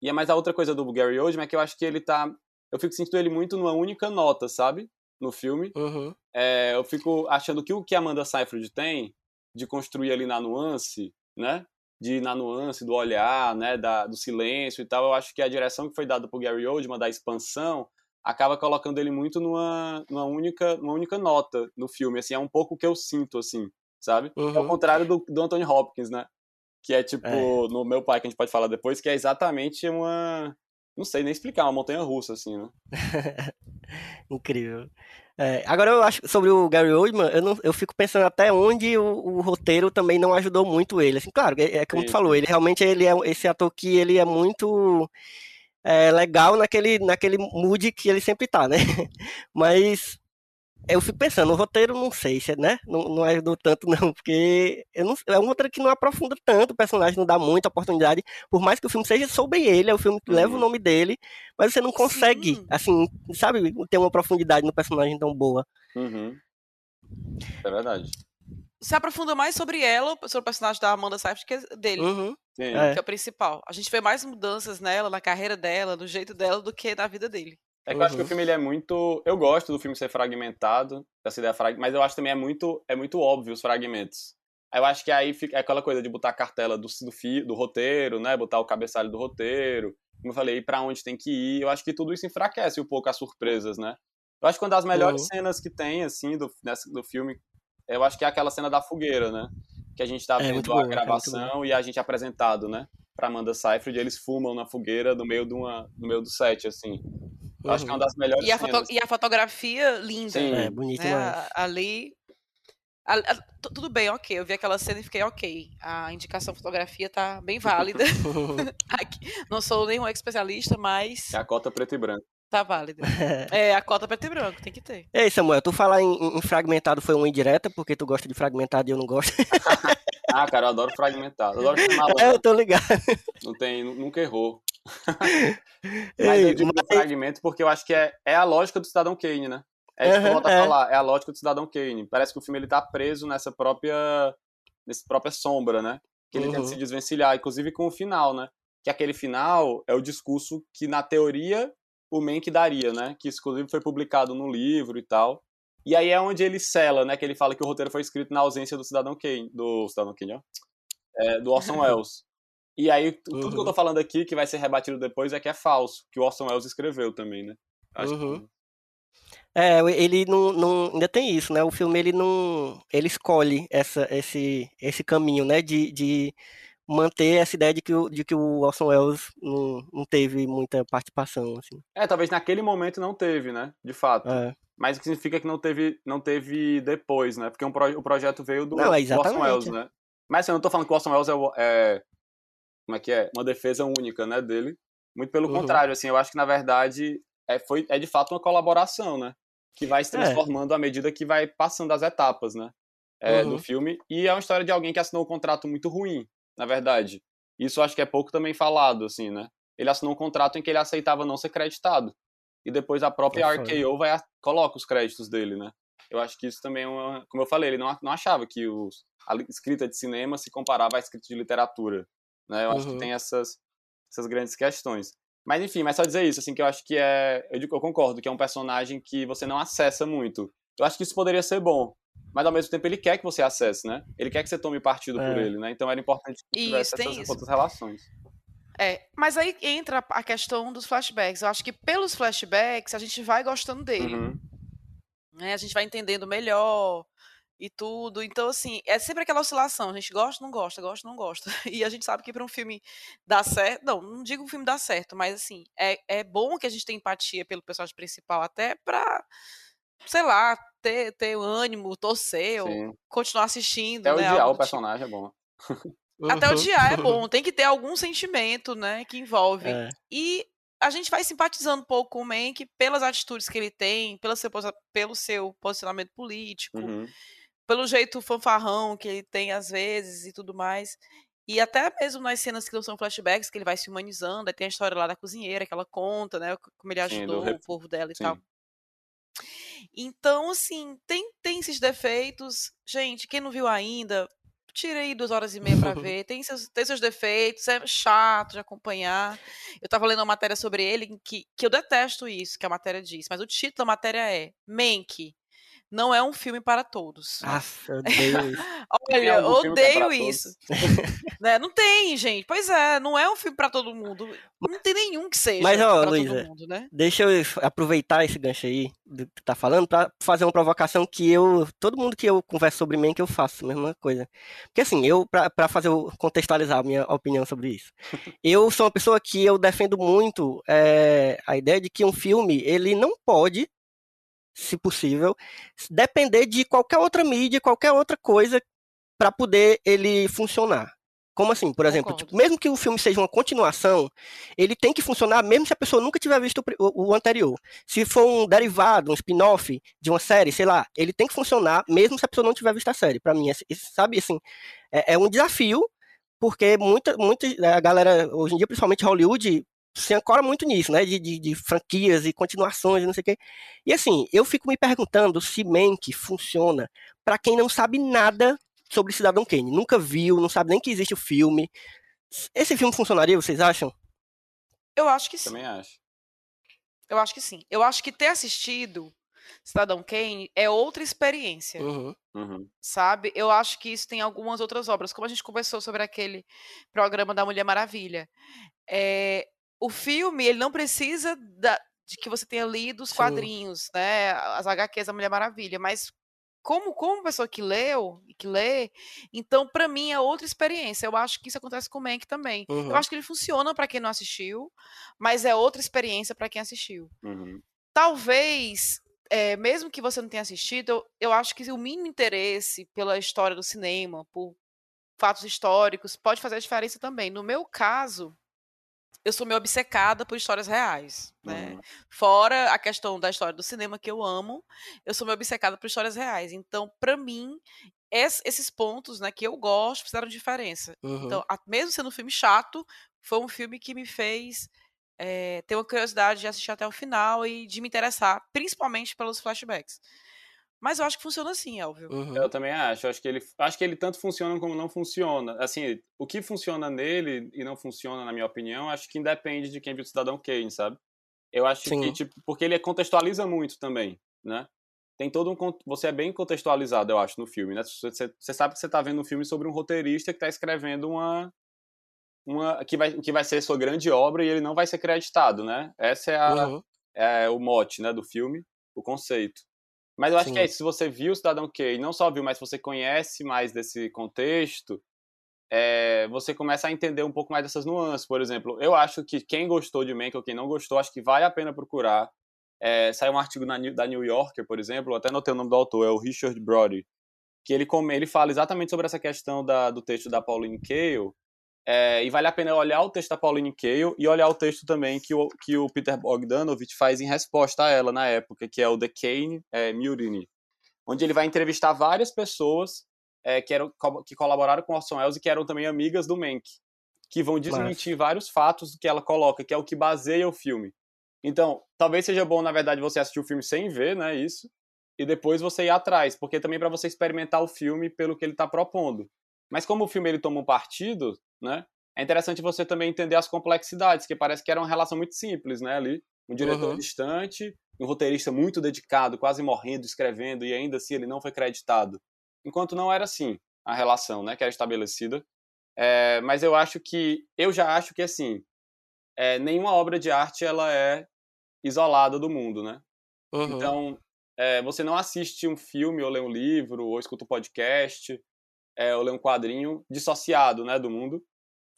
E é mais a outra coisa do Gary Oldman é que eu acho que ele tá... Eu fico sentindo ele muito numa única nota, sabe? No filme. Uhum. É, eu fico achando que o que a Amanda Seyfried tem de construir ali na nuance, né? De ir na nuance do olhar, né? Da, do silêncio e tal. Eu acho que a direção que foi dada por Gary Oldman da expansão acaba colocando ele muito numa, numa única numa única nota no filme. Assim, é um pouco o que eu sinto, assim, sabe? É Uhum. ao contrário do, do Anthony Hopkins, né? Que é tipo, É. no meu pai, que a gente pode falar depois, que é exatamente uma. Não sei nem explicar, uma montanha russa, assim, né? Incrível. É, agora eu acho sobre o Gary Oldman, eu, não, eu fico pensando até onde o, o roteiro também não ajudou muito ele. Assim, claro, é, é como tu Sim. falou, ele realmente ele é esse ator que ele é muito é, legal naquele, naquele mood que ele sempre tá, né? Mas eu fico pensando, o roteiro não sei se, né? Não, não ajudou tanto, não, porque eu não, é um roteiro que não aprofunda tanto, o personagem não dá muita oportunidade, por mais que o filme seja sobre ele, é o filme que leva o nome dele, mas você não consegue, Sim. assim, sabe, ter uma profundidade no personagem tão boa. Uhum. É verdade. Se aprofunda mais sobre ela, sobre o personagem da Amanda Seyfried, que é dele. Uhum, Sim. É. que é o principal. A gente vê mais mudanças nela, na carreira dela, no jeito dela, do que na vida dele. É que eu acho que Uhum. o filme ele é muito. Eu gosto do filme ser fragmentado, dessa ideia frag... mas eu acho também é muito, é muito óbvio os fragmentos. Aí Eu acho que aí fica é aquela coisa de botar a cartela do, do, fi... do roteiro, né? Botar o cabeçalho do roteiro. Como eu falei, pra onde tem que ir. Eu acho que tudo isso enfraquece um pouco as surpresas, né? Eu acho que uma das melhores Uhum. cenas que tem, assim, do, nessa- do filme, eu acho que é aquela cena da fogueira, né? Que a gente tá É, vendo muito a boa, é gravação e a gente é apresentado, né? Pra Amanda Seyfried, eles fumam na fogueira no meio, de uma, no meio do set, assim. Eu acho que é uma das melhores E a, foto- cenas. e a fotografia linda. Sim. É, bonito né? demais. A- Ali. a- a- tu- tudo bem, ok. Eu vi aquela cena e fiquei ok. A indicação fotografia tá bem válida. Aqui, Não sou nenhum especialista, mas É a cota preto e branco. Tá válida. É, a cota preto e branco, tem que ter. Ei, Samuel, tu falar em, em fragmentado foi uma indireta, porque tu gosta de fragmentado e eu não gosto. Ah, cara, eu adoro fragmentado. Eu adoro É, eu tô ligado. Não tem, nu- nunca errou. Mas Ei, eu digo mas- fragmento porque eu acho que é, é a lógica do Cidadão Kane, né? É isso que eu volto a é. falar, é a lógica do Cidadão Kane. Parece que o filme ele tá preso nessa própria nessa própria sombra, né? Que ele tenta Uhum. se desvencilhar, inclusive com o final, né? Que aquele final é o discurso que na teoria o Mank daria, né? Que inclusive foi publicado no livro e tal. E aí é onde ele sela, né? Que ele fala que o roteiro foi escrito na ausência do Cidadão Kane, do Cidadão Kane, ó. É, do Orson Welles. E aí, tu- tudo que eu Uhum. tô falando aqui, que vai ser rebatido depois, é que é falso, que o Orson Welles escreveu também, né? Acho que- Uhum. É, ele não, não- ainda tem isso, né? O filme ele não, ele escolhe essa, esse, esse caminho, né? De, de manter essa ideia de que o, de que o Orson Welles não, não teve muita participação, assim. É, talvez naquele momento não teve, né? De fato. É. Mas o que significa que não teve, não teve depois, né? Porque um pro- o projeto veio do, Não, é do Orson. Welles, né? Mas assim, eu não tô falando que o Orson Welles é, é- Como é que é? Uma defesa única, né, dele. Muito pelo Uhum. contrário, assim, eu acho que na verdade é, foi, é de fato uma colaboração, né? Que vai se É. transformando à medida que vai passando as etapas, né? é, Uhum. Do filme. E é uma história de alguém que assinou um contrato muito ruim, na verdade. Isso acho que é pouco também falado, assim, né? Ele assinou um contrato em que ele aceitava não ser creditado. E depois a própria É foda. RKO vai, a- coloca os créditos dele, né? Eu acho que isso também é uma. Como eu falei, ele não, não achava que os, a escrita de cinema se comparava à escrita de literatura. Né? Eu acho que Uhum. tem essas, essas grandes questões. Mas enfim, mas só dizer isso, assim, que eu acho que é. Eu, digo- eu concordo que é um personagem que você não acessa muito. Eu acho que isso poderia ser bom. Mas ao mesmo tempo ele quer que você acesse, né? Ele quer que você tome partido por É. ele, né? Então era importante que tivesse essas isso. outras relações. É, mas aí entra a questão dos flashbacks. Eu acho que pelos flashbacks a gente vai gostando dele. Uhum. né? A gente vai entendendo melhor e tudo. Então, assim, é sempre aquela oscilação. A gente gosta, não gosta, gosta, não gosta. E a gente sabe que para um filme dar certo. Não, não digo um filme dar certo, mas assim, é, é bom que a gente tenha empatia pelo personagem principal, até pra, sei lá, ter, ter ânimo, torcer, ou Sim. continuar assistindo. Até né? odiar o do tipo. personagem é bom. Até odiar é bom, tem que ter algum sentimento, né, que envolve. É. E a gente vai simpatizando um pouco com o Mank pelas atitudes que ele tem, pelo seu, pelo seu posicionamento político, Uhum. pelo jeito fanfarrão que ele tem às vezes e tudo mais. E até mesmo nas cenas que não são flashbacks, que ele vai se humanizando, aí tem a história lá da cozinheira que ela conta, né, como ele Sim, do ajudou rep- o povo dela e Sim. tal. Então, assim, tem, tem esses defeitos. Gente, quem não viu ainda, tira aí duas horas e meia pra ver. Tem seus, tem seus defeitos, é chato de acompanhar. Eu tava lendo uma matéria sobre ele que, que eu detesto isso, que a matéria diz, mas o título da matéria é Mank. Não é um filme para todos. Nossa, eu odeio isso. Olha, que é odeio isso. né? Não tem, gente. Pois é, não é um filme pra todo mundo. Não tem nenhum que seja Mas, ó, Luísa, todo mundo, né? Deixa eu aproveitar esse gancho aí do que tá falando pra fazer uma provocação que eu, todo mundo que eu converso sobre mim que eu faço a mesma coisa. Porque assim, eu pra fazer contextualizar a minha opinião sobre isso. Eu sou uma pessoa que eu defendo muito é, a ideia de que um filme, ele não pode, se possível, depender de qualquer outra mídia, qualquer outra coisa para poder ele funcionar. Como assim? Por exemplo, tipo, mesmo que o filme seja uma continuação, ele tem que funcionar mesmo se a pessoa nunca tiver visto o o, anterior. Se for um derivado, um spin-off de uma série, sei lá, ele tem que funcionar mesmo se a pessoa não tiver visto a série. Para mim, esse, sabe assim, é, é um desafio, porque muita, muita a galera, hoje em dia, principalmente Hollywood, se ancora muito nisso, né? De, de, de franquias e continuações e não sei o quê. E assim, eu fico me perguntando se Mank funciona para quem não sabe nada sobre Cidadão Kane. Nunca viu, não sabe nem que existe o filme. Esse filme funcionaria, vocês acham? Eu acho que sim. Também acho. Eu acho que sim. Eu acho que ter assistido Cidadão Kane é outra experiência, Uhum. Uhum. sabe? Eu acho que isso tem algumas outras obras, como a gente conversou sobre aquele programa da Mulher Maravilha. É, o filme, ele não precisa da- de que você tenha lido os Sim. quadrinhos, né? As HQs da Mulher Maravilha, mas como, como pessoa que leu e que lê, então para mim é outra experiência. Eu acho que isso acontece com o Mank também. Uhum. Eu acho que ele funciona para quem não assistiu, mas é outra experiência para quem assistiu Uhum. talvez, eh, mesmo que você não tenha assistido, eu, eu acho que o mínimo interesse pela história do cinema, por fatos históricos, pode fazer a diferença também. No meu caso, eu sou meio obcecada por histórias reais, né? Uhum. Fora a questão da história do cinema que eu amo, eu sou meio obcecada por histórias reais. Então, pra mim, esses pontos, né, que eu gosto, fizeram diferença. Uhum. Então, a- mesmo sendo um filme chato, foi um filme que me fez é, ter uma curiosidade de assistir até o final e de me interessar, principalmente pelos flashbacks. Mas eu acho que funciona assim, Elvio. Uhum. Eu também acho. Acho que ele, acho que ele tanto funciona como não funciona. Assim, o que funciona nele e não funciona, na minha opinião, acho que independe de quem viu o Cidadão Kane, sabe? Eu acho Sim. que, tipo, porque ele contextualiza muito também, né? Tem todo um. Você é bem contextualizado, eu acho, no filme, né? Você, você sabe que você tá vendo um filme sobre um roteirista que tá escrevendo uma. uma que, vai, que vai ser sua grande obra e ele não vai ser creditado, né? Essa é, a, Uhum. é o mote, né, do filme, o conceito. Mas eu acho Sim. que é isso, se você viu o Cidadão Kane, não só viu, mas se você conhece mais desse contexto, é, você começa a entender um pouco mais dessas nuances. Por exemplo, eu acho que quem gostou de Mank ou quem não gostou, acho que vale a pena procurar. É, saiu um artigo na, da New Yorker, por exemplo, até notei o nome do autor, é o Richard Brody, que ele, ele fala exatamente sobre essa questão da- do texto da Pauline Kael, é, e vale a pena olhar o texto da Pauline Kael e olhar o texto também que o, que o Peter Bogdanovich faz em resposta a ela na época, que é o The Kane é, Mutiny, onde ele vai entrevistar várias pessoas é, que, eram, que colaboraram com Orson Welles e que eram também amigas do Mank, que vão desmentir vários fatos que ela coloca, que é o que baseia o filme. Então, talvez seja bom, na verdade, você assistir o filme sem ver, né, isso, e depois você ir atrás, porque também para você experimentar o filme pelo que ele está propondo. Mas como o filme ele toma um partido, né, é interessante você também entender as complexidades, que parece que era uma relação muito simples, né, ali, um diretor Uhum. distante, um roteirista muito dedicado, quase morrendo, escrevendo, e ainda assim ele não foi creditado. Enquanto não era assim a relação, né, que era estabelecida. É, mas eu acho que, eu já acho que assim, é, nenhuma obra de arte ela é isolada do mundo, né? Uhum. Então, é, você não assiste um filme, ou lê um livro, ou escuta um podcast, é, ou lê um quadrinho dissociado, né, do mundo.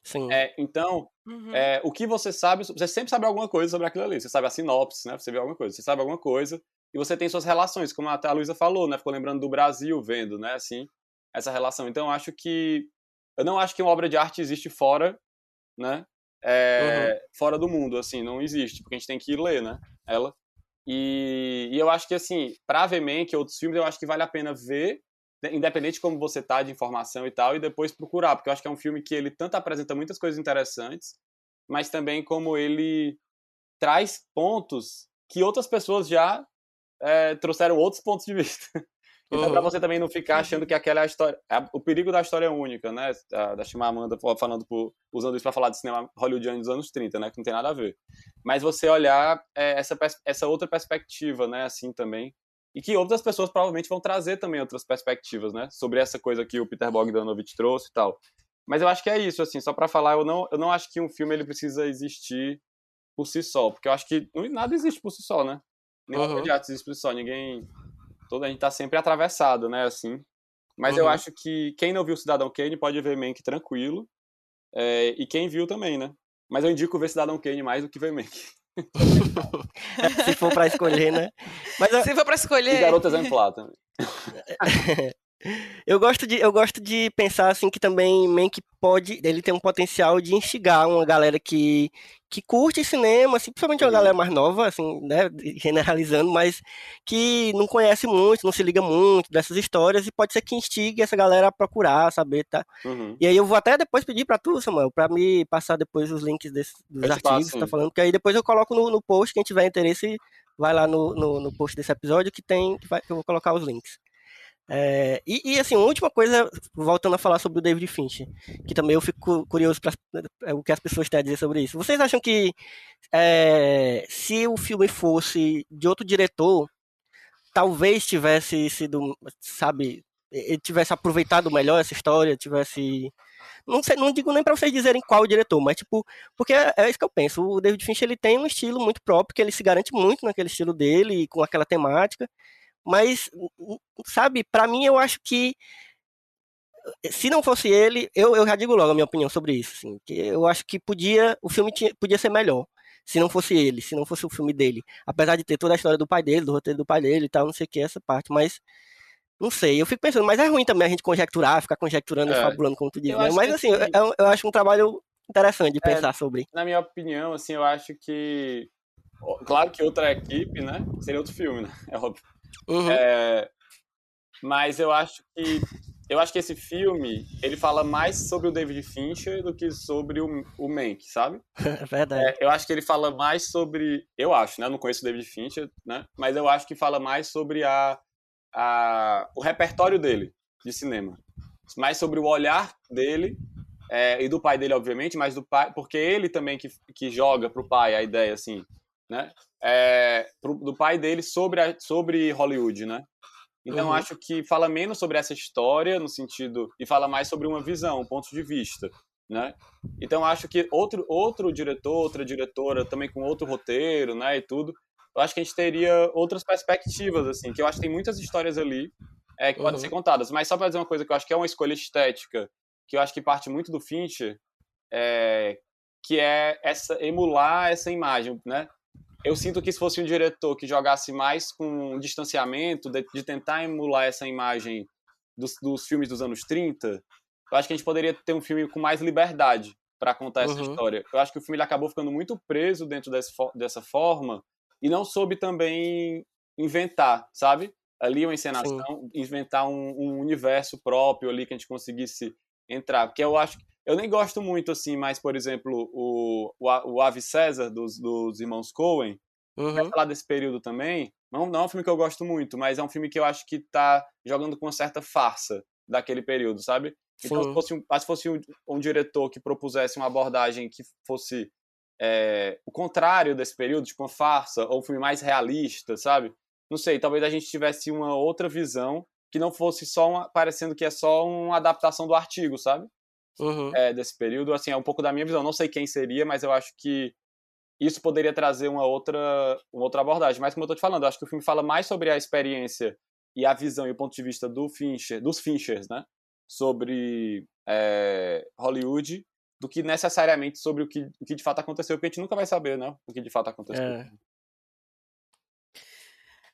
Sim. É, então, Uhum. é, o que você sabe, você sempre sabe alguma coisa sobre aquilo ali. Você sabe a sinopse, né? Você vê alguma coisa, você sabe alguma coisa e você tem suas relações, como até a Luísa falou, né? Ficou lembrando do Brasil vendo, né? Assim, essa relação. Então, eu acho que eu não acho que uma obra de arte existe fora, né? É, Fora do mundo, assim, não existe, porque a gente tem que ler, né? Ela. E, e eu acho que, assim, pra ver Mank e outros filmes, eu acho que vale a pena ver, independente de como você tá de informação e tal, e depois procurar, porque eu acho que é um filme que ele tanto apresenta muitas coisas interessantes, mas também como ele traz pontos que outras pessoas já é, trouxeram outros pontos de vista. Então, pra Uhum. você também não ficar achando que aquela é a história. a- O perigo da história única, né? Da, da Chimamanda falando por, usando isso pra falar de cinema hollywoodiano dos anos 30, né? Que não tem nada a ver. Mas você olhar é, essa, essa outra perspectiva, né? Assim também. E que outras pessoas provavelmente vão trazer também outras perspectivas, né? Sobre essa coisa que o Peter Bogdanovich trouxe e tal. Mas eu acho que é isso, assim, só pra falar, eu não, eu não acho que um filme ele precisa existir por si só, porque eu acho que nada existe por si só, né? Nenhuma Uhum. obra de arte existe por si só, ninguém... Toda a gente tá sempre atravessado, né, assim. Mas eu Uhum. acho que quem não viu Cidadão Kane pode ver Mank tranquilo, é, e quem viu também, né? Mas eu indico ver Cidadão Kane mais do que ver Mank. Se for pra escolher, né? Mas Se for pra E escolher. Garoto Exemplar também. eu gosto de eu gosto de pensar assim que também Mank pode, ele tem um potencial de instigar uma galera que que curte cinema, assim, principalmente uma galera mais nova, assim, né, generalizando, mas que não conhece muito, não se liga muito dessas histórias e pode ser que instigue essa galera a procurar, saber, tá? Uhum. E aí eu vou até depois pedir pra tu, Samuel, pra me passar depois os links desses, dos Eu artigos que tá falando, que aí depois eu coloco no, no post, quem tiver interesse, vai lá no, no, no post desse episódio que tem, que, vai- que eu vou colocar os links. É, e, e, assim, uma última coisa, voltando a falar sobre o David Fincher, que também eu fico cu- curioso para o que as pessoas têm a dizer sobre isso. Vocês acham que é, se o filme fosse de outro diretor, talvez tivesse sido, sabe, tivesse aproveitado melhor essa história, tivesse não sei, não digo nem para vocês dizerem qual diretor, mas tipo, porque é, é isso que eu penso. O David Fincher ele tem um estilo muito próprio, que ele se garante muito naquele estilo dele, com aquela temática. Mas, sabe, pra mim eu acho que se não fosse ele, eu, eu já digo logo a minha opinião sobre isso, assim, que eu acho que podia, o filme tinha, podia ser melhor. Se não fosse ele, se não fosse o filme dele. Apesar de ter toda a história do pai dele, do roteiro do pai dele e tal, não sei o que, essa parte, mas não sei, eu fico pensando, mas é ruim também a gente conjecturar, ficar conjecturando e É. fabulando, como tu diz, né? Mas que assim, assim- eu, eu acho um trabalho interessante de É. pensar sobre. Na minha opinião, assim, eu acho que. Claro que outra equipe, né? Seria outro filme, né? É óbvio. Uhum, É, Mas eu acho que eu acho que esse filme, ele fala mais sobre o David Fincher do que sobre o, o Mank, sabe? É verdade. É, eu acho que ele fala mais sobre, eu acho, né? Eu não conheço o David Fincher, né? Mas eu acho que fala mais sobre a, a o repertório dele de cinema, mais sobre o olhar dele é, e do pai dele, obviamente, mas do pai, porque ele também que, que joga pro pai a ideia assim, né? É, pro, do pai dele sobre a, sobre Hollywood, né? Então, uhum. acho que fala menos sobre essa história, no sentido. e fala mais sobre uma visão, um ponto de vista. Né? Então, acho que outro, outro diretor, outra diretora, também com outro roteiro né, e tudo, eu acho que a gente teria outras perspectivas, assim, que eu acho que tem muitas histórias ali é, que uhum. podem ser contadas. Mas só para dizer uma coisa que eu acho que é uma escolha estética, que eu acho que parte muito do Fincher, é, que é essa emular essa imagem, né? Eu sinto que se fosse um diretor que jogasse mais com distanciamento, de, de tentar emular essa imagem dos, dos, filmes dos anos 30, eu acho que a gente poderia ter um filme com mais liberdade para contar essa uhum. história. Eu acho que o filme acabou ficando muito preso dentro desse, dessa forma e não soube também inventar, sabe? Ali uma encenação, Sim. inventar um, um universo próprio ali que a gente conseguisse entrar. Porque eu acho que eu nem gosto muito, assim, mas, por exemplo, o, o, o Ave César, dos, dos irmãos Coen, uhum. vai falar desse período também. Não, não é um filme que eu gosto muito, mas é um filme que eu acho que tá jogando com uma certa farsa daquele período, sabe? Então, se fosse, um, se fosse um, um, diretor que propusesse uma abordagem que fosse é, o contrário desse período, tipo uma farsa, ou um filme mais realista, sabe? Não sei, talvez a gente tivesse uma outra visão que não fosse só uma, parecendo que é só uma adaptação do artigo, sabe? Uhum. é, desse período. Assim, é um pouco da minha visão. Não sei quem seria, mas eu acho que isso poderia trazer uma outra, uma outra abordagem. Mas como eu tô te falando, eu acho que o filme fala mais sobre a experiência e a visão e o ponto de vista do Fincher, dos Finchers, né? Sobre é, Hollywood, do que necessariamente sobre o que, o que de fato aconteceu, porque a gente nunca vai saber, né? O que de fato aconteceu. É.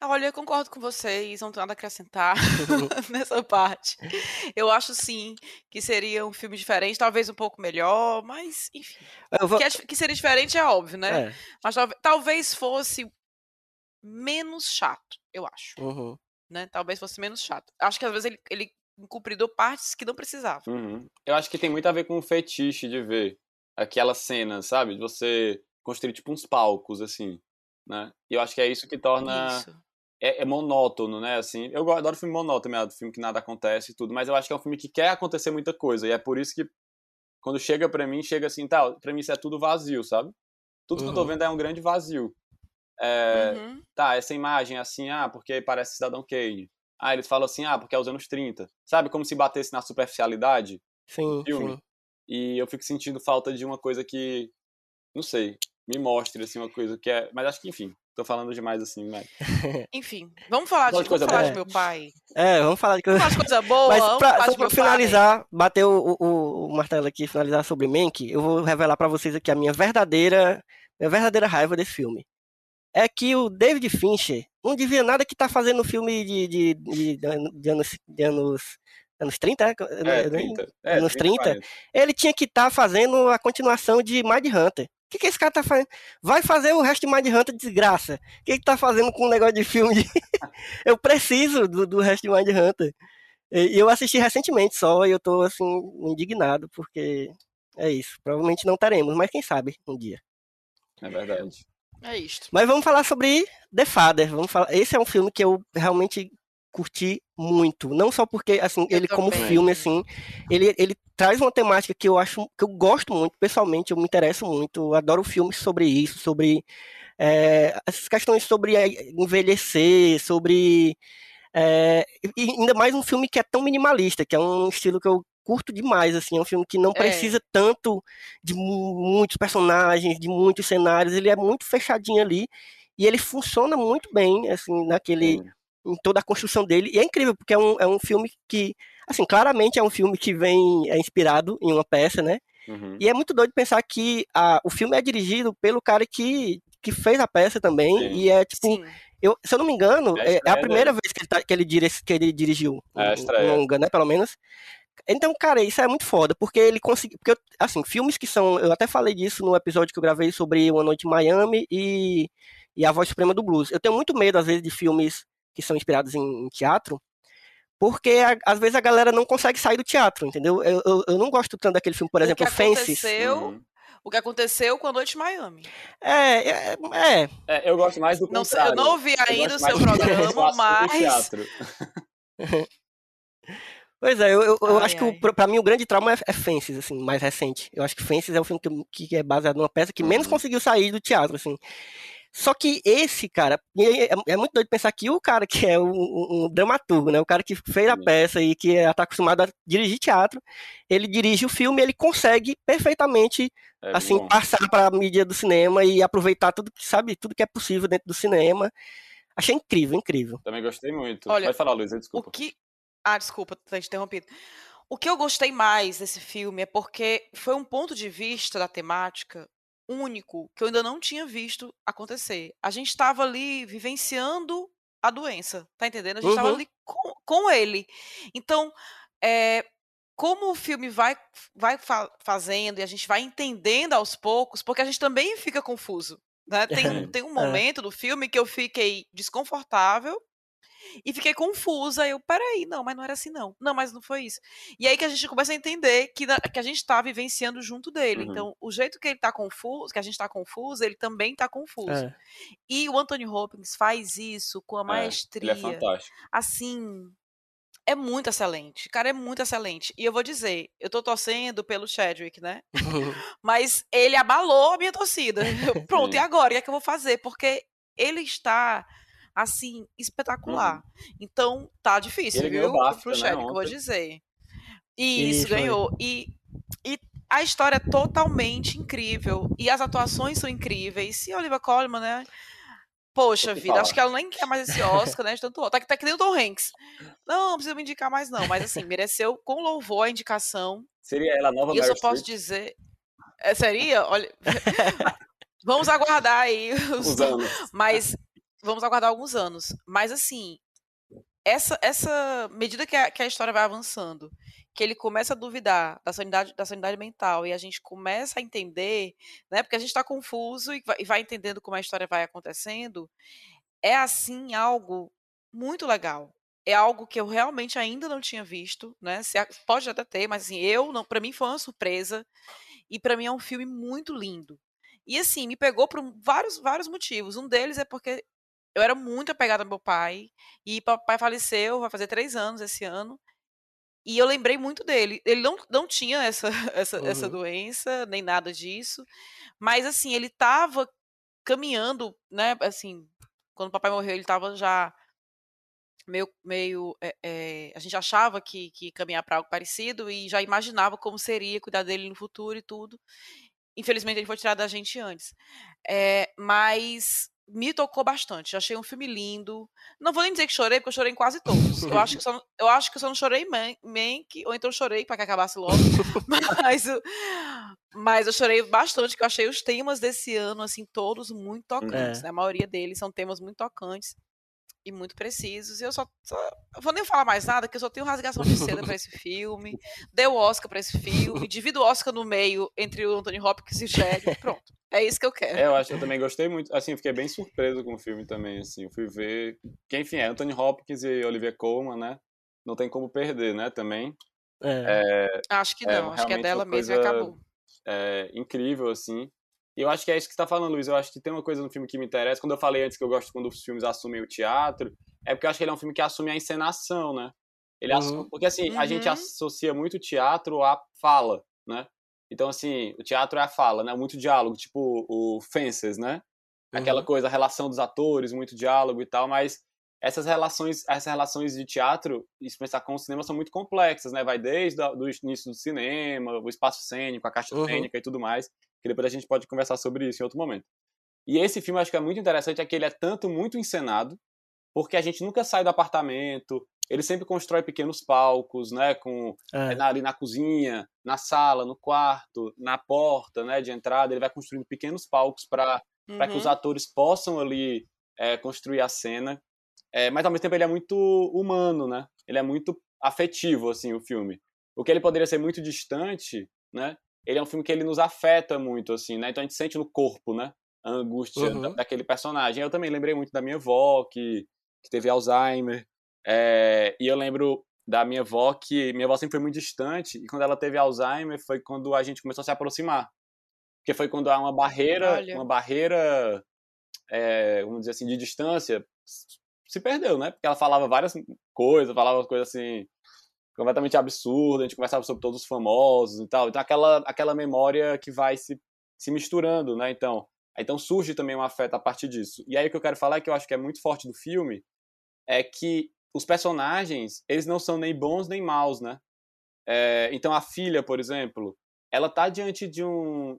Olha, eu concordo com vocês, não tenho nada a acrescentar nessa parte. Eu acho sim que seria um filme diferente, talvez um pouco melhor, mas enfim. Vou... Que, é, que, seria diferente é óbvio, né? É. Mas talvez, fosse menos chato, eu acho. Uhum. Né? Talvez fosse menos chato. Acho que às vezes ele, ele cumpridou partes que não precisava. Uhum. Eu acho que tem muito a ver com o fetiche de ver aquela cena, sabe? De você construir tipo uns palcos, assim. Né? E eu acho que é isso que torna isso é, é, monótono, né? Assim, eu adoro filme monótono, é filme que nada acontece e tudo, mas eu acho que é um filme que quer acontecer muita coisa e é por isso que quando chega para mim chega assim, tá, para mim isso é tudo vazio, sabe? Tudo uhum. que eu tô uhum. vendo é um grande vazio. É, uhum. Tá, essa imagem assim, ah, porque parece Cidadão Kane. Ah, eles falam assim, ah, porque é os anos 30. Sabe como se batesse na superficialidade sim, do filme? Sim. E eu fico sentindo falta de uma coisa que, não sei, me mostre assim uma coisa que é, mas acho que enfim, Tô falando demais assim, mas. Enfim, vamos falar, de, coisa falar de meu pai. É, vamos falar de coisa, vamos falar de coisa boa. Mas pra, só pra finalizar, pai. bater o, o, o, martelo aqui, finalizar sobre Mank, eu vou revelar para vocês aqui a minha verdadeira, minha verdadeira raiva desse filme. É que o David Fincher não devia nada que tá fazendo filme de, de, de, de anos, de anos anos 30, é? é 30. É, anos 30, 30 ele tinha que estar tá fazendo a continuação de Mind Hunter que, que esse cara tá fazendo? Vai fazer o resto de Mind Hunter desgraça. O que, que tá fazendo com um negócio de filme? De... eu preciso do, do resto de Mind Hunter. E eu assisti recentemente só e eu tô assim, indignado, porque é isso. Provavelmente não teremos, mas quem sabe um dia. É verdade. É isto. Mas vamos falar sobre The Father. Vamos falar... Esse é um filme que eu realmente curti muito. Não só porque, assim, eu ele como filme, assim, ele, ele traz uma temática que eu acho, que eu gosto muito, pessoalmente, eu me interesso muito, eu adoro filmes sobre isso, sobre é, essas questões sobre envelhecer, sobre... É, e ainda mais um filme que é tão minimalista, que é um estilo que eu curto demais, assim, é um filme que não é. precisa é. tanto de muitos personagens, de muitos cenários, ele é muito fechadinho ali, e ele funciona muito bem, assim, naquele em toda a construção dele. E é incrível, porque é um, é um filme que, assim, claramente é um filme que vem é inspirado em uma peça, né? Uhum. E é muito doido pensar que a, o filme é dirigido pelo cara que, que fez a peça também. Sim. E é tipo. Eu, se eu não me engano, é, é a primeira vez que ele, tá, que ele, dirige, que ele dirigiu é um, longa, né? Pelo menos. Então, cara, isso é muito foda, porque ele conseguiu. Porque, assim, filmes que são. Eu até falei disso no episódio que eu gravei sobre Uma Noite em Miami e, e A Voz Suprema do Blues. Eu tenho muito medo, às vezes, de filmes que são inspirados em, em teatro, porque a, às vezes a galera não consegue sair do teatro, entendeu? Eu, eu, eu não gosto tanto daquele filme, por exemplo, o que Fences. aconteceu, o que aconteceu com a Noite Miami. É, é, é, É, eu gosto mais do Não, sei- eu contrário. não ouvi Eu ainda o seu programa, mas teatro. Pois é, eu, eu, eu Ai, acho que o, ai. pra- pra mim o grande trauma é, é Fences, assim, mais recente. Eu acho que Fences é um filme que, que é baseado numa peça que menos Uhum. conseguiu sair do teatro, assim. Só que esse cara, é, é muito doido pensar que o cara que é um, um- dramaturgo, né, o cara que fez a peça e que está acostumado a dirigir teatro, ele dirige o filme, ele consegue perfeitamente É assim bom. passar para a mídia do cinema e aproveitar tudo que sabe, tudo que é possível dentro do cinema. Achei incrível, incrível. Também gostei muito. Olha, Pode falar, O desculpa. que. Ah, desculpa ter te interrompido. O que eu gostei mais desse filme é porque foi um ponto de vista da temática único que eu ainda não tinha visto acontecer. A gente estava ali vivenciando a doença, tá entendendo? A gente estava Uhum. ali com, com ele. Então, é, como o filme vai, vai fa- fazendo e a gente vai entendendo aos poucos, porque a gente também fica confuso. Né? Tem, um- tem um É. momento do filme que eu fiquei desconfortável e fiquei confusa. Eu, peraí, não, mas não era assim, não. Não, mas não foi isso. E aí que a gente começa a entender que, na- que a gente tá vivenciando junto dele. Uhum. Então, o jeito que ele tá confuso, que a gente tá confuso, ele também tá confuso. É. E o Anthony Hopkins faz isso com a É, maestria. ele é fantástico. assim, é muito excelente. Cara, é muito excelente. E eu vou dizer, eu tô torcendo pelo Chadwick, né? Mas ele abalou a minha torcida. Pronto, e agora? O que é que eu vou fazer? Porque ele está, assim, espetacular. Então, tá difícil, Uhum. Ele viu? BAFTA, Pro né, Chadwick, eu vou dizer. Isso, Isso, foi. ganhou. E, e a história é totalmente incrível. E as atuações são incríveis. E a Olivia Colman, né? Poxa que vida, acho falar. que ela nem quer mais esse Oscar, né? De tanto Tá, tá que nem o Tom Hanks. Não, não precisa me indicar mais, não. Mas assim, mereceu com louvor a indicação. Seria ela a nova E eu só posso dizer. É, seria? Olha. Vamos aguardar aí os, Os anos. mas vamos aguardar alguns anos. Mas assim, essa essa medida que a, que a história vai avançando, que ele começa a duvidar da sanidade da sanidade mental e a gente começa a entender, né? Porque a gente está confuso e vai, e vai entendendo como a história vai acontecendo, é assim algo muito legal. É algo que eu realmente ainda não tinha visto, né? Se pode até ter, mas assim, eu não, para mim foi uma surpresa e para mim é um filme muito lindo. E assim, me pegou por vários vários motivos. Um deles é porque eu era muito apegada ao meu pai e papai faleceu, vai fazer três anos esse ano. E eu lembrei muito dele. Ele não, não tinha essa, essa, essa Uhum. doença, nem nada disso. Mas, assim, ele estava caminhando, né? Assim, quando o papai morreu, ele estava já meio. meio é, é, a gente achava que, que caminhar para algo parecido e já imaginava como seria cuidar dele no futuro e tudo. Infelizmente, ele foi tirado da gente antes. É, mas me tocou bastante. Achei um filme lindo. Não vou nem dizer que chorei, porque eu chorei em quase todos. Eu acho que só, eu, acho que só não chorei em Man- Mank, ou então eu chorei para que acabasse logo. mas, eu- mas eu chorei bastante, que eu achei os temas desse ano, assim, todos muito tocantes. É. né? A maioria deles são temas muito tocantes e muito precisos. E eu só, só- eu vou nem falar mais nada, que eu só tenho rasgação de seda para esse filme. Deu Oscar para esse filme, divido o Oscar no meio entre o Anthony Hopkins e o Chadwick. Pronto. É isso que eu quero. É, eu acho que eu também gostei muito. Assim, eu fiquei bem surpreso com o filme também, assim. Eu fui ver. Que, enfim, é Anthony Hopkins e Olivia Colman, né? Não tem como perder, né? Também. É. Acho que É, não, acho que é dela mesmo e acabou. é, incrível, assim. E eu acho que é isso que você tá falando, Luiz. Eu acho que tem uma coisa no filme que me interessa. Quando eu falei antes que eu gosto quando os filmes assumem o teatro, é porque eu acho que ele é um filme que assume a encenação, né? Ele Uhum. assume, porque assim, a gente Uhum. associa muito o teatro à fala, né? Então, assim, o teatro é a fala, né? Muito diálogo, tipo o Fences, né? Aquela Uhum. coisa, a relação dos atores, muito diálogo e tal, mas essas relações, essas relações de teatro, e pensar com o cinema, são muito complexas, né? Vai desde o início do cinema, o espaço cênico, a caixa Uhum. cênica e tudo mais, que depois a gente pode conversar sobre isso em outro momento. E esse filme acho que é muito interessante, é que ele é tanto muito encenado, porque a gente nunca sai do apartamento, ele sempre constrói pequenos palcos, né? Com É. na- ali na cozinha, na sala, no quarto, na porta, né, de entrada, ele vai construindo pequenos palcos para para que os Uhum. atores possam ali é, construir a cena. É, mas ao mesmo tempo ele é muito humano, né? Ele é muito afetivo assim o filme. O que ele poderia ser muito distante, né? Ele é um filme que ele nos afeta muito assim, né? Então a gente sente no corpo, né? A angústia Uhum. da- daquele personagem. Eu também lembrei muito da minha avó que, que teve Alzheimer. É, e eu lembro da minha avó, que minha avó sempre foi muito distante, e quando ela teve Alzheimer foi quando a gente começou a se aproximar. Porque foi quando há uma barreira, Olha. uma barreira, é, vamos dizer assim, de distância, se perdeu, né? Porque ela falava várias coisas, falava coisas assim, completamente absurdas, a gente conversava sobre todos os famosos e tal. Então aquela, aquela memória que vai se, se misturando, né? Então, então surge também um afeto a partir disso. E aí o que eu quero falar, que eu acho que é muito forte do filme, é que os personagens, eles não são nem bons nem maus, né? É, então a filha, por exemplo, ela tá diante de um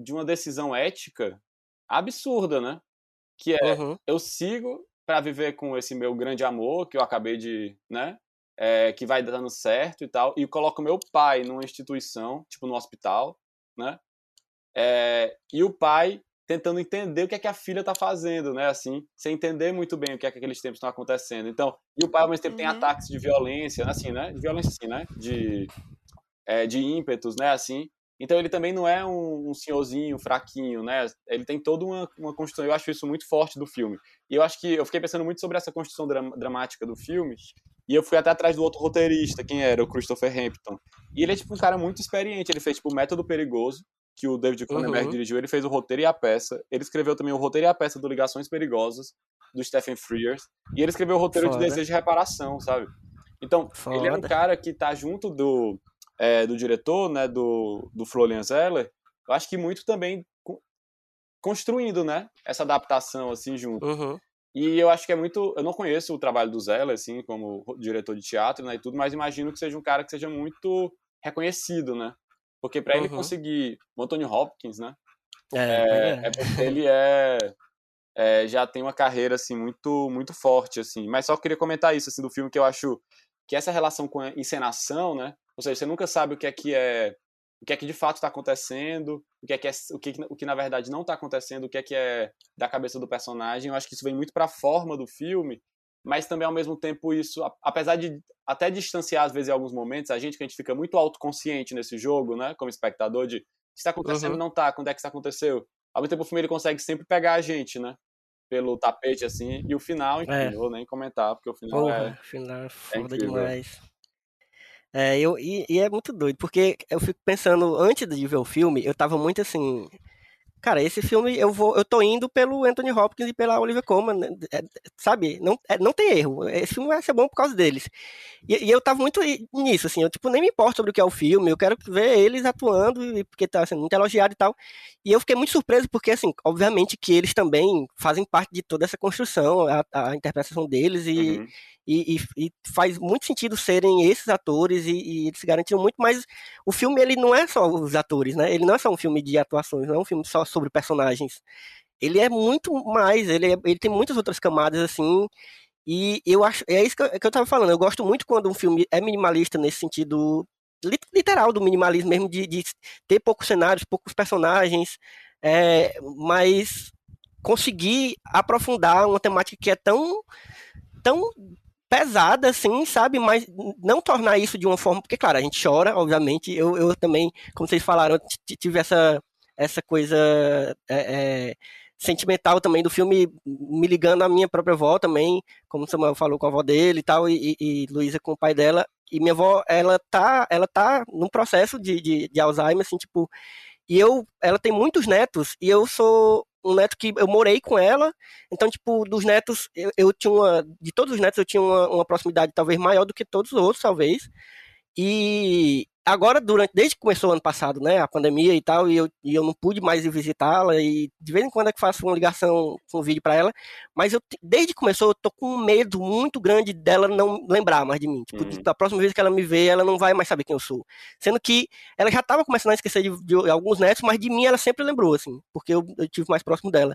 de uma decisão ética absurda, né? Que é Uhum. eu sigo para viver com esse meu grande amor que eu acabei de, né? É, que vai dando certo e tal, e coloco meu pai numa instituição, tipo no hospital, né? É, e o pai tentando entender o que é que a filha tá fazendo, né? Assim, sem entender muito bem o que é que aqueles tempos estão acontecendo. Então, e o pai ao mesmo tempo tem Uhum. ataques de violência, assim, né? De violência, assim, né? De, é, de ímpetos, né? Assim. Então ele também não é um, um senhorzinho fraquinho, né? Ele tem toda uma, uma construção. Eu acho isso muito forte do filme. E eu acho que eu fiquei pensando muito sobre essa construção dra- dramática do filme. E eu fui até atrás do outro roteirista, quem era? O Christopher Hampton. E ele é tipo um cara muito experiente. Ele fez tipo o Método Perigoso, que o David Cronenberg Uhum. dirigiu. Ele fez o roteiro e a peça. Ele escreveu também o roteiro e a peça do Ligações Perigosas, do Stephen Frears. E ele escreveu o roteiro Foda. de Desejo de Reparação, sabe? Então, ele é um Foda. cara que tá junto do, é, do diretor, né, do, do Florian Zeller, eu acho que muito também co- construindo, né, essa adaptação, assim, junto. Uhum. E eu acho que é muito. Eu não conheço o trabalho do Zeller, assim, como diretor de teatro, né, e tudo, mas imagino que seja um cara que seja muito reconhecido, né? Porque para ele Uhum. conseguir. O Anthony Hopkins, né? É, É, é. é porque ele é, é, já tem uma carreira assim muito muito forte assim. Mas só queria comentar isso assim do filme que eu acho que essa relação com a encenação, né? Ou seja, você nunca sabe o que é que é o que é que de fato está acontecendo, o que é que é, o que, o que na verdade não está acontecendo, o que é que é da cabeça do personagem. Eu acho que isso vem muito para a forma do filme, mas também ao mesmo tempo isso, apesar de até distanciar às vezes em alguns momentos a gente que a gente fica muito autoconsciente nesse jogo, né, como espectador de está acontecendo, Uhum. não tá, quando é que isso aconteceu? Ao mesmo tempo o filme ele consegue sempre pegar a gente, né? Pelo tapete, assim, e o final, enfim, É. vou nem comentar, porque o final Porra, é. final é foda incrível. demais. É, eu, e, e é muito doido, porque eu fico pensando, antes de ver o filme, eu tava muito assim. Cara, esse filme eu vou, eu tô indo pelo Anthony Hopkins e pela Olivia Colman, né? É, sabe? Não, é, não tem erro. Esse filme vai ser bom por causa deles. E, e eu tava muito nisso, assim, eu tipo nem me importo sobre o que é o filme, eu quero ver eles atuando, e- porque tá sendo muito elogiado e tal. E eu fiquei muito surpreso, porque assim, obviamente que eles também fazem parte de toda essa construção, a, a interpretação deles e, Uhum. E, e- e faz muito sentido serem esses atores e, e eles se garantiram muito, mas o filme ele não é só os atores, né? Ele não é só um filme de atuações, não é um filme só sobre personagens. Ele é muito mais, ele, é- ele tem muitas outras camadas assim. E eu acho, é isso que eu, que eu tava falando. Eu gosto muito quando um filme é minimalista nesse sentido lit- literal do minimalismo mesmo, de, de ter poucos cenários, poucos personagens, é, mas conseguir aprofundar uma temática que é tão tão pesada, assim, sabe? Mas não tornar isso de uma forma. Porque, claro, a gente chora, obviamente. Eu, eu também, como vocês falaram, tive essa, essa coisa é, é, sentimental também do filme, me ligando à minha própria avó também, como Samuel falou com a avó dele e tal, e, e, e Luísa com o pai dela. E minha avó, ela tá, ela tá num processo de, de, de Alzheimer, assim, tipo. E eu, ela tem muitos netos, e eu sou um neto que eu morei com ela, então, tipo, dos netos, eu, eu tinha uma. De todos os netos, eu tinha uma, uma proximidade talvez maior do que todos os outros, talvez. E agora, durante, desde que começou o ano passado, né, a pandemia e tal, e eu, e eu não pude mais ir visitá-la, e de vez em quando é que faço uma ligação com um vídeo para ela, mas eu, desde que começou, eu tô com um medo muito grande dela não lembrar mais de mim. Tipo, Uhum. da próxima vez que ela me vê, ela não vai mais saber quem eu sou. Sendo que ela já tava começando a esquecer de, de alguns netos, mas de mim ela sempre lembrou, assim, porque eu, eu tive mais próximo dela.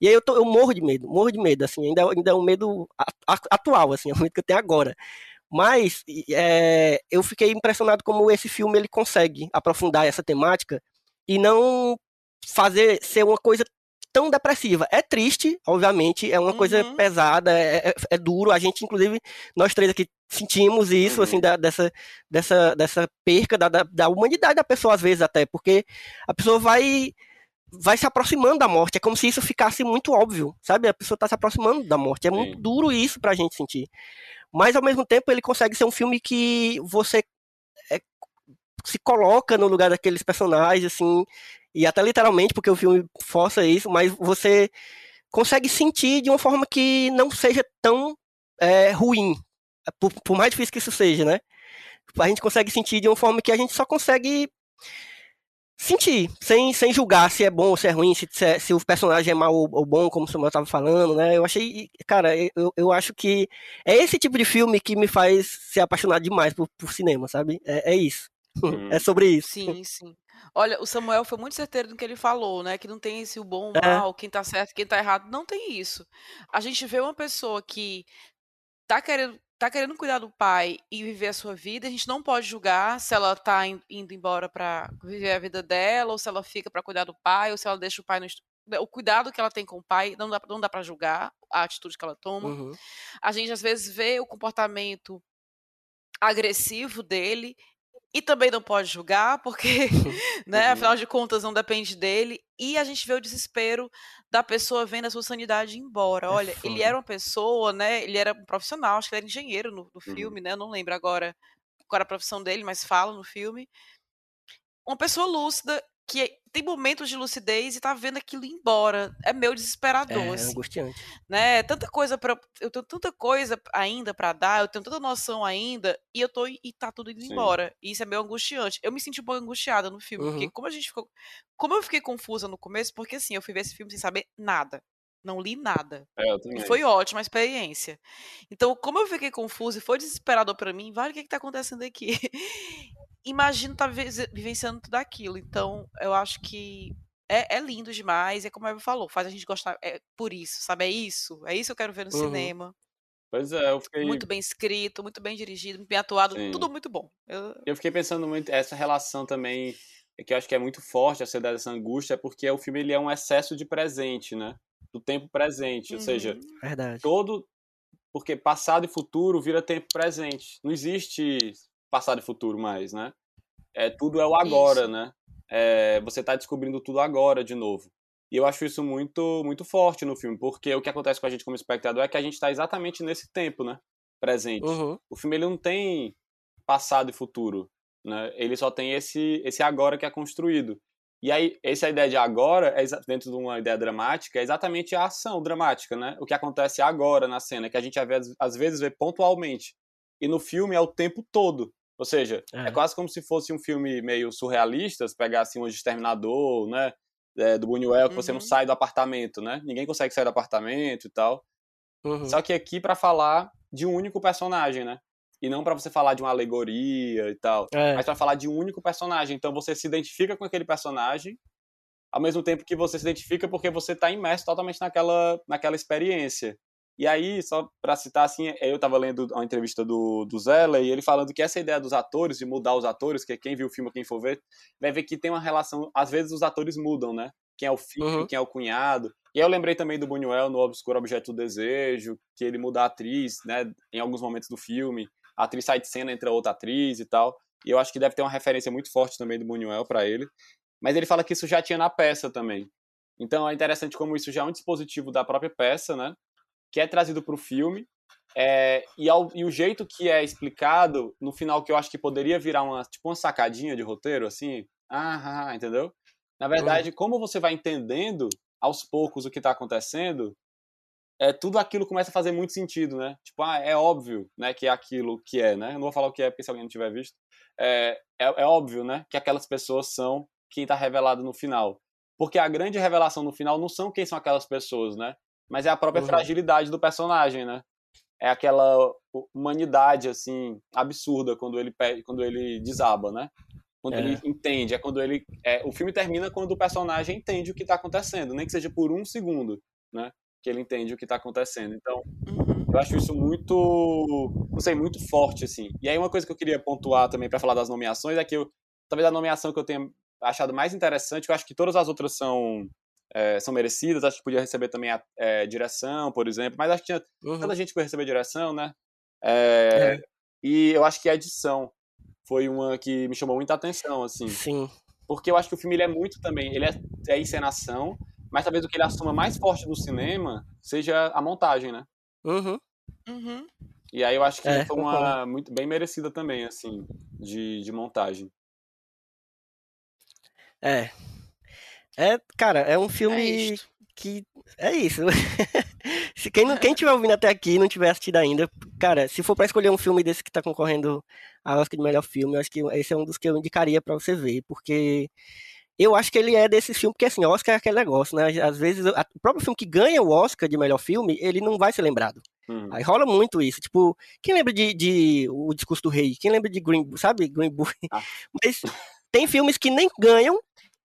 E aí eu, tô, eu morro de medo, morro de medo, assim, ainda, ainda é um medo atual, assim, é um medo que eu tenho agora. Mas é, eu fiquei impressionado como esse filme ele consegue aprofundar essa temática e não fazer ser uma coisa tão depressiva. É triste, obviamente, é uma coisa Uhum. pesada, é, é- é duro. A gente, inclusive, nós três aqui sentimos isso, Uhum. assim, da- dessa, dessa, dessa perca da, da, da humanidade da pessoa, às vezes, até, porque a pessoa vai vai se aproximando da morte. É como se isso ficasse muito óbvio, sabe? A pessoa está se aproximando da morte. É muito Sim. duro isso pra gente sentir. Mas ao mesmo tempo ele consegue ser um filme que você é, se coloca no lugar daqueles personagens, assim, e até literalmente, porque o filme força isso, mas você consegue sentir de uma forma que não seja tão é, ruim, por, por mais difícil que isso seja, né? A gente consegue sentir de uma forma que a gente só consegue sentir, sem, sem julgar se é bom ou se é ruim, se, se, se o personagem é mal ou, ou, bom, como o Samuel estava falando, né? Eu achei, cara, eu, eu acho que é esse tipo de filme que me faz ser apaixonado demais por, por cinema, sabe? É, é isso. Hum. É sobre isso. Sim, sim. Olha, o Samuel foi muito certeiro no que ele falou, né? Que não tem esse o bom, o é. mal, quem tá certo, quem tá errado. Não tem isso. A gente vê uma pessoa que tá querendo tá querendo cuidar do pai e viver a sua vida, a gente não pode julgar se ela tá indo embora para viver a vida dela, ou se ela fica para cuidar do pai, ou se ela deixa o pai no o cuidado que ela tem com o pai, não dá, não dá para julgar a atitude que ela toma. Uhum. A gente às vezes vê o comportamento agressivo dele e também não pode julgar, porque, né, uhum. afinal de contas, não depende dele. E a gente vê o desespero da pessoa vendo a sua sanidade embora. É Olha, foda. ele era uma pessoa, né? Ele era um profissional, acho que ele era engenheiro no, no uhum. filme, né? Eu não lembro agora qual era a profissão dele, mas fala no filme. Uma pessoa lúcida que tem momentos de lucidez e tá vendo aquilo embora. É meio desesperador, é, assim. É angustiante. Né? Tanta coisa para eu tenho tanta coisa ainda para dar, eu tenho tanta noção ainda e eu tô e tá tudo indo Sim. embora. E isso é meio angustiante. Eu me senti um pouco angustiada no filme, uhum. porque como a gente ficou, como eu fiquei confusa no começo, porque assim, eu fui ver esse filme sem saber nada. Não li nada. É, eu também. E foi ótima a experiência. Então, como eu fiquei confusa e foi desesperador para mim, vale o que, que tá acontecendo aqui? imagino estar tá vivenciando tudo aquilo. Então, eu acho que é, é, lindo demais. É como a Eva falou, faz a gente gostar. É por isso, sabe? É isso. É isso que eu quero ver no uhum. cinema. Pois é, eu fiquei. Muito bem escrito, muito bem dirigido, muito bem atuado, Sim. tudo muito bom. Eu... eu fiquei pensando muito, essa relação também, que eu acho que é muito forte, essa ideia dessa angústia, é porque o filme ele é um excesso de presente, né? Do tempo presente. Uhum. Ou seja, uhum. Verdade. todo. Porque passado e futuro vira tempo presente. Não existe passado e futuro mais, né? É, tudo é o agora, isso. né? É, você está descobrindo tudo agora de novo. E eu acho isso muito, muito forte no filme, porque o que acontece com a gente como espectador é que a gente está exatamente nesse tempo, né? Presente. Uhum. O filme ele não tem passado e futuro, né? Ele só tem esse, esse agora que é construído. E aí, essa ideia de agora, é dentro de uma ideia dramática, é exatamente a ação dramática, né? O que acontece agora na cena, que a gente às vezes vê pontualmente. E no filme é o tempo todo. Ou seja, é. é. quase como se fosse um filme meio surrealista, se pegar assim um exterminador, né? É, do Buñuel, que uhum. você não uhum. sai do apartamento, né? Ninguém consegue sair do apartamento e tal. Uhum. Só que aqui para falar de um único personagem, né? E não para você falar de uma alegoria e tal, é. mas para falar de um único personagem. Então você se identifica com aquele personagem, ao mesmo tempo que você se identifica porque você está imerso totalmente naquela, naquela experiência. E aí, só para citar assim, eu estava lendo uma entrevista do, do Zella e ele falando que essa ideia dos atores, de mudar os atores, que quem viu o filme, quem for ver, vai ver que tem uma relação, às vezes os atores mudam, né? Quem é o filho, uhum. quem é o cunhado. E aí eu lembrei também do Buñuel no Obscuro Objeto do Desejo, que ele muda a atriz, né, em alguns momentos do filme. A atriz sai de cena, entra outra atriz e tal. E eu acho que deve ter uma referência muito forte também do Buñuel para ele. Mas ele fala que isso já tinha na peça também. Então é interessante como isso já é um dispositivo da própria peça, né? Que é trazido para o filme é, e, ao, e, o jeito que é explicado no final que eu acho que poderia virar uma tipo uma sacadinha de roteiro assim ah, ah entendeu? Na verdade uhum. como você vai entendendo aos poucos o que está acontecendo é tudo aquilo começa a fazer muito sentido né? Tipo ah, é óbvio né que é aquilo que é né? Eu não vou falar o que é porque se alguém não tiver visto é, é, é óbvio né que aquelas pessoas são quem está revelado no final. Porque a grande revelação no final não são quem são aquelas pessoas né mas é a própria uhum. fragilidade do personagem, né? É aquela humanidade, assim, absurda quando ele, quando ele desaba, né? Quando é. ele entende, é quando ele... É, o filme termina quando o personagem entende o que está acontecendo, nem que seja por um segundo, né? Que ele entende o que está acontecendo. Então, uhum. eu acho isso muito, não sei, muito forte, assim. E aí uma coisa que eu queria pontuar também para falar das nomeações é que eu, talvez a nomeação que eu tenha achado mais interessante, eu acho que todas as outras são é, são merecidas. Acho que podia receber também a é, direção, por exemplo. Mas acho que tinha uhum. tanta gente que foi receber direção, né? É, é, e eu acho que a edição foi uma que me chamou muita atenção, assim. Sim. Porque eu acho que o filme ele é muito também. Ele é, é encenação, mas talvez o que ele assuma mais forte do cinema seja a montagem, né? Uhum. Uhum. E aí eu acho que É, foi uma muito bem merecida também, assim, de, de montagem. É. É, cara, é um É filme isto. que é isso. Se quem não, quem tiver ouvindo até aqui e não tiver assistido ainda, cara, se for pra escolher um filme desse que tá concorrendo a Oscar de melhor filme, eu acho que esse é um dos que eu indicaria pra você ver, porque eu acho que ele é desse filme, porque assim, Oscar é aquele negócio, né? Às vezes a- o próprio filme que ganha o Oscar de melhor filme, ele não vai ser lembrado. Hum. Aí rola muito isso. Tipo, quem lembra de, de O Discurso do Rei? Quem lembra de Green, sabe? Green Book? Ah. Mas tem filmes que nem ganham,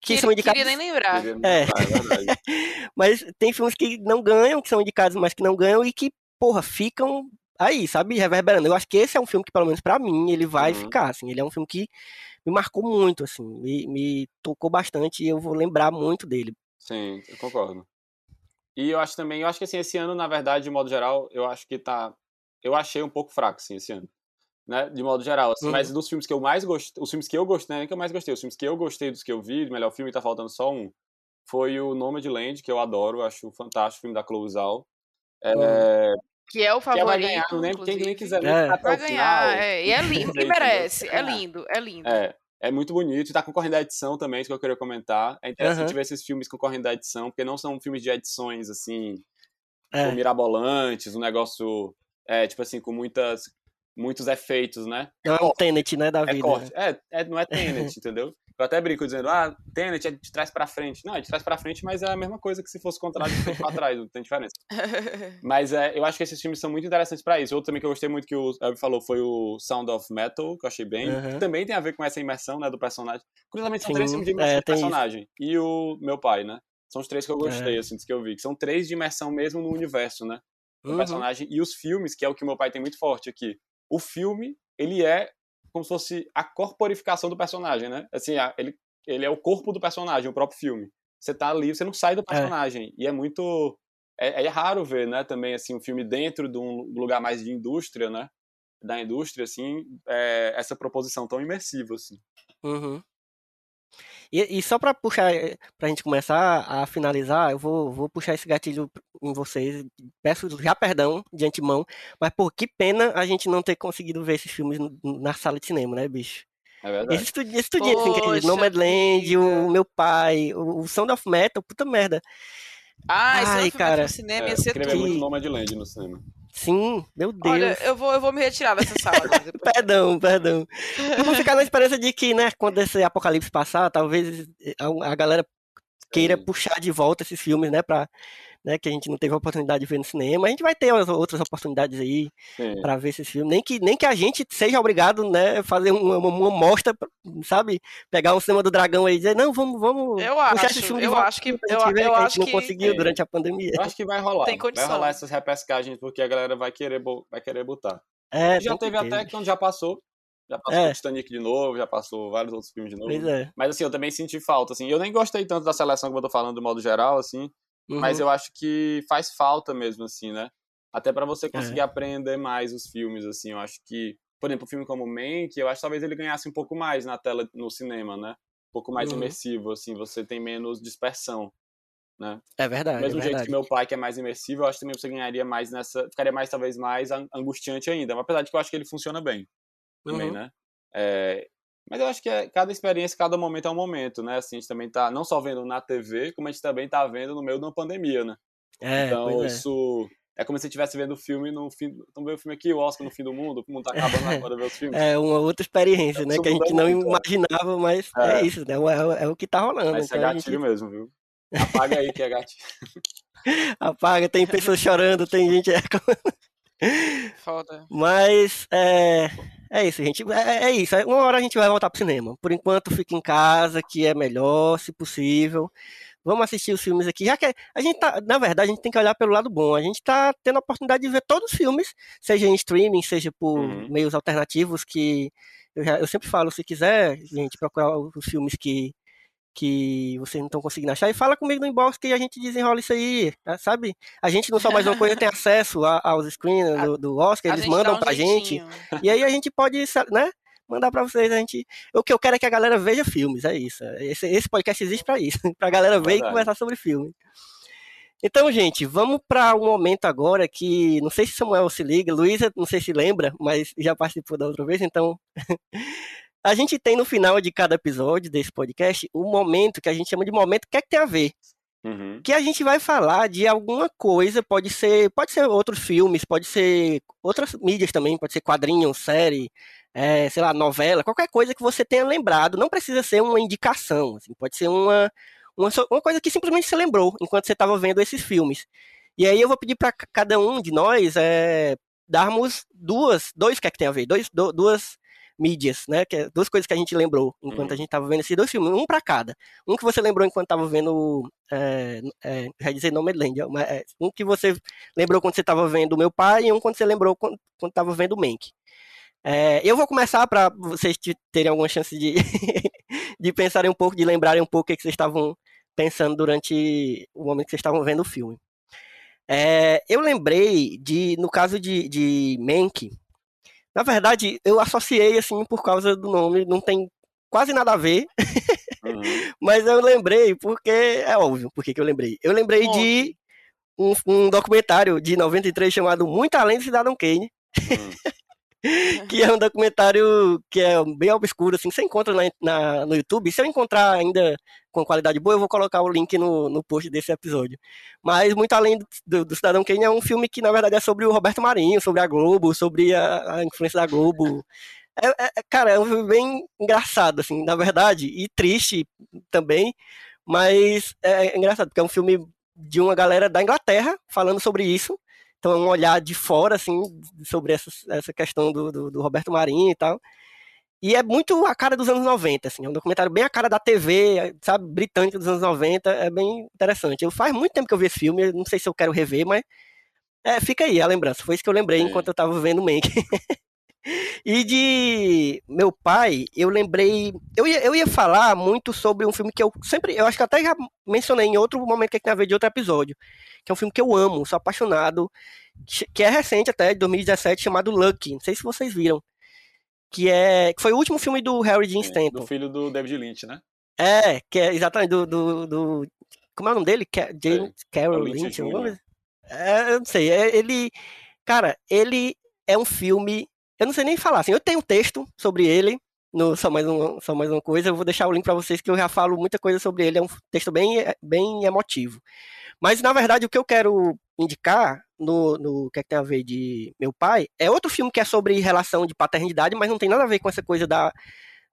que Queria- são indicados. Queria nem lembrar. Queria- É. Ah, é. Mas tem filmes que não ganham, que são indicados, mas que não ganham e que, porra, ficam aí, sabe? Reverberando. Eu acho que esse é um filme que, pelo menos pra mim, ele vai Uhum. ficar, assim. Ele é um filme que me marcou muito, assim. Me, me tocou bastante e eu vou lembrar muito dele. Sim, eu concordo. E eu acho também, eu acho que assim, esse ano, na verdade, de modo geral, eu acho que tá. Eu achei um pouco fraco, assim, esse ano. Né? De modo geral, assim, Uhum. mas dos filmes que eu mais gostei. Os filmes que eu gostei, é nem que eu mais gostei, os filmes que eu gostei dos que eu vi, do melhor filme, tá faltando só um. Foi o Nomadland, que eu adoro, acho fantástico, filme da Clouzal. É, Que é o que vai favorito. ganhar, não lembro quem nem inclusive. quiser É. Vai o ganhar, final. é, e é lindo, e merece. É É. lindo, é lindo. É, é muito bonito. E tá concorrendo à edição também, isso que eu queria comentar. É interessante Aham. ver esses filmes concorrendo à edição, porque não são filmes de edições, assim, É. tipo, mirabolantes, um negócio, é, tipo assim, com muitas, muitos efeitos, né? Não é um Tenet, né, da É vida. corte. É, é, não é Tenet, entendeu? Eu até brinco dizendo, ah, Tenet é de trás pra frente. Não, é de trás pra frente, mas é a mesma coisa que se fosse contrário de frente pra trás, não tem diferença. Mas é, eu acho que esses filmes são muito interessantes pra isso. Outro também que eu gostei muito que o Elvio falou foi o Sound of Metal, que eu achei bem. Aham. Que também tem a ver com essa imersão, né, do personagem. Curiosamente, são Sim, três filmes de imersão é, do tem isso. personagem. E o meu pai, né? São os três que eu gostei, É. assim, dos que eu vi. Que são três de imersão mesmo no universo, né? Do Uhum. personagem. E os filmes, que é o que o meu pai tem muito forte aqui. O filme, ele é como se fosse a corporificação do personagem, né? Assim, ele, ele é o corpo do personagem, o próprio filme. Você tá ali, você não sai do personagem. E é muito. É, é raro ver, né, também, assim, um filme dentro de um lugar mais de indústria, né? Da indústria, assim, é, essa proposição tão imersiva, assim. Uhum. E, e só pra puxar, eh, pra gente começar a finalizar, eu vou, vou puxar esse gatilho em vocês. Peço já perdão de antemão, mas pô, que pena a gente não ter conseguido ver esses filmes na sala de cinema, né, bicho? É verdade. Esse esse estudinho, assim, é Poxa Nomadland, o meu pai, o, o Sound of Metal, puta merda. Ah, esse Ai, filme cara. no cinema É, ia ser ver tudo. muito Nomadland no cinema. Sim, meu Deus. Olha, eu vou, eu vou me retirar dessa sala. Perdão, perdão. Eu vou ficar na esperança de que, né, quando esse apocalipse passar, talvez a, a galera queira puxar de volta esses filmes, né, pra, né, que a gente não teve a oportunidade de ver no cinema. A gente vai ter as outras oportunidades aí pra ver esses filmes. Nem que, nem que a gente seja obrigado, né, fazer uma, uma, uma mostra, sabe? Pegar um cinema do dragão aí e dizer, não, vamos, vamos Eu acho, esse filme eu volta acho que- eu- eu que a gente acho não que- conseguiu É. durante a pandemia. Eu acho que vai rolar. Tem vai condição. rolar essas repescagens, porque a galera vai querer, vai querer botar. É, já teve que até quando já passou. Já passou É. o Titanic de novo, já passou vários outros filmes de novo. Pois é. Mas assim, eu também senti falta, assim. Eu nem gostei tanto da seleção como eu tô falando do modo geral, assim. Mas Uhum. eu acho que faz falta mesmo, assim, né? Até pra você conseguir aprender mais os filmes, assim. Eu acho que, por exemplo, um filme como Mank, eu acho que talvez ele ganhasse um pouco mais na tela, no cinema, né? Um pouco mais Uhum. imersivo, assim. Você tem menos dispersão, né? É verdade, Do mesmo é jeito verdade. que meu pai, que é mais imersivo, eu acho que também você ganharia mais nessa. Ficaria mais, talvez, mais an- angustiante ainda. Mas apesar de que eu acho que ele funciona bem também, Uhum. né? É, Mas eu acho que é, cada experiência, cada momento é um momento, né? Assim, a gente também tá não só vendo na TV, como a gente também tá vendo no meio de uma pandemia, né? É, então, pois é. isso. É como se você estivesse vendo o filme no fim. Vamos ver o filme aqui, o Oscar no fim do mundo, o mundo tá acabando agora ver os filmes. É uma outra experiência, né? Isso Que a gente não muito, né? imaginava, mas é, É. isso, né? É, é o que tá rolando. Mas é Então a gatilho gente mesmo, viu? Apaga aí que é gatilho. apaga, tem pessoas chorando, tem gente. Foda. Mas é, é isso, gente. É, é isso. Uma hora a gente vai voltar pro cinema. Por enquanto, fica em casa, que é melhor, se possível. Vamos assistir os filmes aqui. Já que a gente tá, na verdade, a gente tem que olhar pelo lado bom. A gente tá tendo a oportunidade de ver todos os filmes, seja em streaming, seja por Uhum. meios alternativos, que eu, já- eu sempre falo, se quiser, gente, procurar os filmes que, que vocês não estão conseguindo achar, e fala comigo no inbox que a gente desenrola isso aí, tá? sabe? A gente não só mais uma coisa tem acesso a- aos screeners do, do Oscar, A eles gente mandam um pra gente. jeitinho. E aí a gente pode, né? Mandar pra vocês. A gente... O que eu quero é que a galera veja filmes, é isso. Esse, esse podcast existe pra isso. pra galera ver e conversar sobre filme. Então, gente, vamos para um momento agora que não sei se Samuel se liga, Luísa não sei se lembra, mas já participou da outra vez, então a gente tem no final de cada episódio desse podcast um momento que a gente chama de momento que é que tem a ver. Uhum. Que a gente vai falar de alguma coisa, pode ser, pode ser outros filmes, pode ser outras mídias também, pode ser quadrinho, série, é, sei lá, novela, qualquer coisa que você tenha lembrado. Não precisa ser uma indicação, assim, pode ser uma, uma, uma coisa que simplesmente você lembrou enquanto você estava vendo esses filmes. E aí eu vou pedir para cada um de nós é, darmos duas, dois que é que tem a ver, dois, do, duas mídias, né? Que é duas coisas que a gente lembrou enquanto Uhum. a gente estava vendo esses dois filmes, um para cada. Um que você lembrou enquanto estava vendo, é, é, já dizer Nomadland, mas é, um que você lembrou quando você estava vendo Meu Pai e um quando você lembrou quando estava vendo Mank. É, eu vou começar para vocês te- terem alguma chance de, de pensarem um pouco, de lembrarem um pouco o que que vocês estavam pensando durante o momento que vocês estavam vendo o filme. É, eu lembrei de, no caso de, de Mank, na verdade, eu associei assim por causa do nome, não tem quase nada a ver, Uhum. mas eu lembrei porque é óbvio por que eu lembrei. Eu lembrei de um, um documentário de 93 chamado Muito Além do Cidadão Kane, Uhum. que é um documentário que é bem obscuro, assim, você encontra na, na- no YouTube. Se eu encontrar ainda com qualidade boa, eu vou colocar o link no, no post desse episódio. Mas Muito Além do, do, Cidadão Kane é um filme que, na verdade, é sobre o Roberto Marinho, sobre a Globo, sobre a, a influência da Globo. É, é- é- cara, é um filme bem engraçado, assim, na verdade, e triste também, mas é, é engraçado, porque é um filme de uma galera da Inglaterra falando sobre isso. Então é um olhar de fora, assim, sobre essa, essa questão do, do, do Roberto Marinho e tal. E é muito a cara dos anos 90, assim, é um documentário bem a cara da TV, sabe, britânica dos anos 90, é bem interessante. Eu faz muito tempo que eu vi esse filme, não sei se eu quero rever, mas é, fica aí a lembrança, foi isso que eu lembrei Sim. enquanto eu tava vendo o Mank. E de meu pai, eu lembrei. Eu ia, eu ia falar muito sobre um filme que eu sempre. Eu acho que até já mencionei em outro momento que tem a ver de outro episódio. Que é um filme que eu amo, sou apaixonado. que- é recente até, de 2017, chamado Lucky. Não sei se vocês viram. Que é. Que foi o último filme do Harry Dean Stanton. Do filho do David Lynch, né? É, que é exatamente do. do, do- como é o nome dele? James Carroll Lynch Lynch? É, eu não sei. é- ele. Cara, ele é um filme. Eu não sei nem falar assim. Eu tenho um texto sobre ele. No, só, mais um, só mais uma coisa. Eu vou deixar o link pra vocês que eu já falo muita coisa sobre ele. É um texto bem, bem emotivo. Mas, na verdade, o que eu quero indicar no, no que, é que tem a ver de meu pai é outro filme que é sobre relação de paternidade, mas não tem nada a ver com essa coisa da,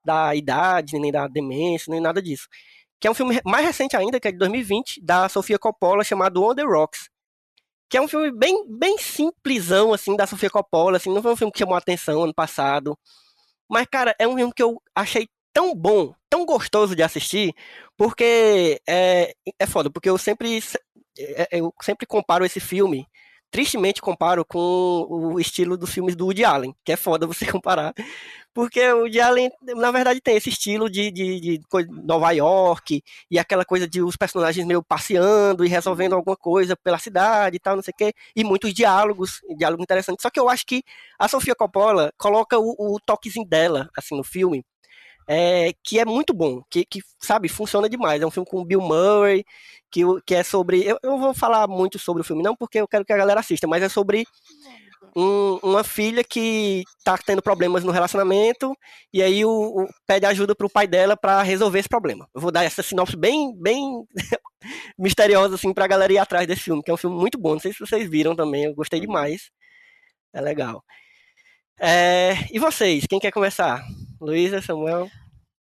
da idade, nem da demência, nem nada disso. Que é um filme mais recente ainda, que é de 2020, da Sofia Coppola, chamado On the Rocks. Que é um filme bem, bem simplesão, assim, da Sofia Coppola, assim, não foi um filme que chamou atenção ano passado. Mas, cara, é um filme que eu achei tão bom, tão gostoso de assistir, porque é, é foda, porque eu sempre, é, eu sempre comparo esse filme, tristemente comparo com o estilo dos filmes do Woody Allen, que é foda você comparar. Porque o Woody Allen, na verdade, tem esse estilo de, de, de Nova York, e aquela coisa de os personagens meio passeando e resolvendo alguma coisa pela cidade e tal, não sei o quê, e muitos diálogos, diálogos interessantes. Só que eu acho que a Sofia Coppola coloca o, o toquezinho dela, assim, no filme, é, que é muito bom, que, que, sabe, funciona demais. É um filme com Bill Murray, que, que é sobre. Eu, eu não vou falar muito sobre o filme, não, porque eu quero que a galera assista, mas é sobre um- uma filha que tá tendo problemas no relacionamento e aí o, o- pede ajuda pro pai dela pra resolver esse problema. Eu vou dar essa sinopse bem, bem misteriosa assim pra galera ir atrás desse filme, que é um filme muito bom. Não sei se vocês viram também, eu gostei demais. É legal. É, e vocês, quem quer começar? Luísa, Samuel?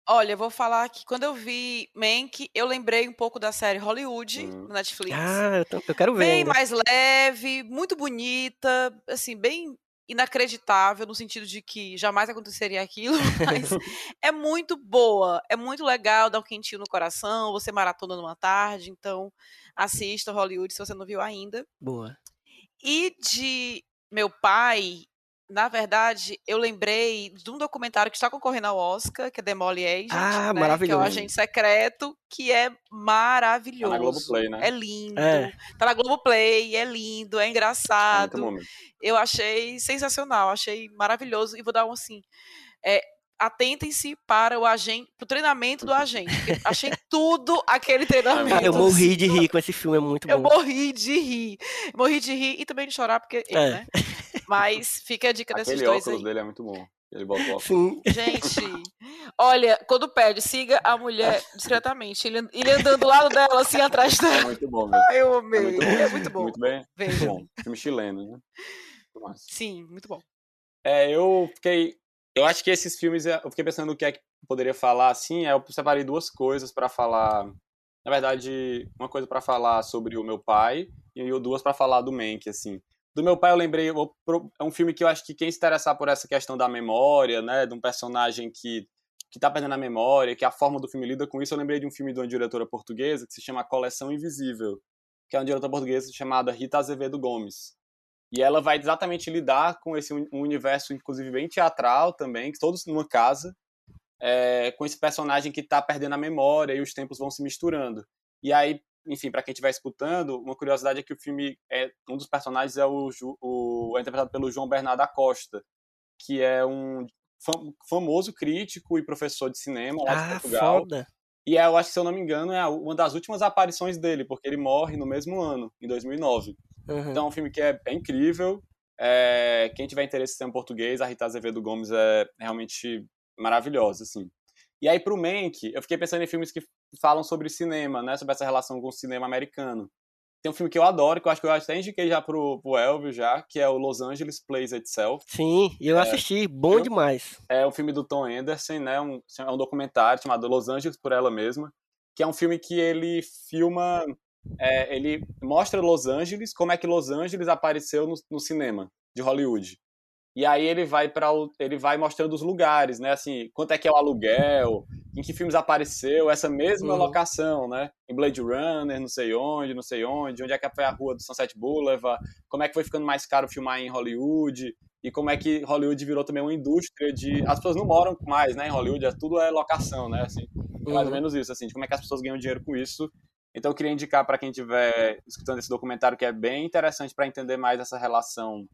Olha, eu vou falar que quando eu vi Mank, eu lembrei um pouco da série Hollywood Uhum. no Netflix. Ah, eu, tô- eu quero ver. bem ainda. mais leve, muito bonita, assim, bem inacreditável no sentido de que jamais aconteceria aquilo, mas é muito boa, é muito legal, dá um quentinho no coração, você maratona numa tarde, então assista Hollywood se você não viu ainda. Boa. E de meu pai, na verdade, eu lembrei de um documentário que está concorrendo ao Oscar, que é The Molly Agent, Ah, né, que é o maravilhoso. Agente Secreto, que é maravilhoso. Tá Globoplay, né? É lindo. É. Tá na Globoplay, é lindo, é É engraçado. muito momento. eu achei sensacional, achei maravilhoso. E vou dar um assim. é, atentem-se para o agente, pro treinamento do agente. Achei tudo aquele treinamento. Eu morri de rir com esse filme, é muito bom. Eu morri de rir. Morri de rir e também de chorar, porque. É. Né? Mas fica a dica Aquele desses dois óculos aí. dele é muito bom. Ele bota o óculos. Sim. Gente, olha, quando pede, siga a mulher discretamente. Ele, ele andando do lado dela, assim, atrás É dela. muito bom mesmo. Ai, eu É amei. muito bom. É muito bom. Muito bem. Muito Vejam. bom. Filme chileno, né? Muito massa. Sim, muito bom. É, eu fiquei. Eu acho que esses filmes, eu fiquei pensando o que é que poderia falar assim. Aí eu separei duas coisas pra falar. Na verdade, uma coisa pra falar sobre o meu pai e duas pra falar do Mank, assim. Do meu pai eu lembrei, é um filme que eu acho que quem se interessar por essa questão da memória, né, de um personagem que que tá perdendo a memória, que a forma do filme lida com isso, eu lembrei de um filme de uma diretora portuguesa que se chama Coleção Invisível, que é uma diretora portuguesa chamada Rita Azevedo Gomes. E ela vai exatamente lidar com esse um universo, inclusive bem teatral também, todos numa casa, é, com esse personagem que está perdendo a memória e os tempos vão se misturando. E aí, enfim, para quem estiver escutando, uma curiosidade é que o filme é um dos personagens é o, o é interpretado pelo João Bernardo Acosta, que é um fam- famoso crítico e professor de cinema lá de Ah, Portugal. foda. E é, eu acho que, se eu não me engano, é uma das últimas aparições dele, porque ele morre no mesmo ano, em 2009. Uhum. Então é um filme que é, é incrível. É, quem tiver interesse em cinema português, a Rita Azevedo Gomes é realmente maravilhosa, assim. E aí, pro Mank, eu fiquei pensando em filmes que falam sobre cinema, né? Sobre essa relação com o cinema americano. Tem um filme que eu adoro, que eu acho que eu até indiquei já pro, pro Elvio, já, que é o Los Angeles Plays Itself. Sim, eu assisti, bom demais. É um filme do Tom Anderson, né? Um, é um documentário chamado Los Angeles por ela mesma, que é um filme que ele filma, é, ele mostra Los Angeles, como é que Los Angeles apareceu no, no cinema de Hollywood. E aí ele vai para ele vai mostrando os lugares, né? Assim, quanto é que é o aluguel, em que filmes apareceu essa mesma Uhum. locação, né? Em Blade Runner, não sei onde, não sei onde, onde é que foi a rua do Sunset Boulevard, como é que foi ficando mais caro filmar em Hollywood, e como é que Hollywood virou também uma indústria de. As pessoas não moram mais, né, em Hollywood, é, tudo é locação, né? Assim, é mais ou Uhum. menos isso, assim, de como é que as pessoas ganham dinheiro com isso. Então eu queria indicar para quem estiver escutando esse documentário que é bem interessante para entender mais essa relação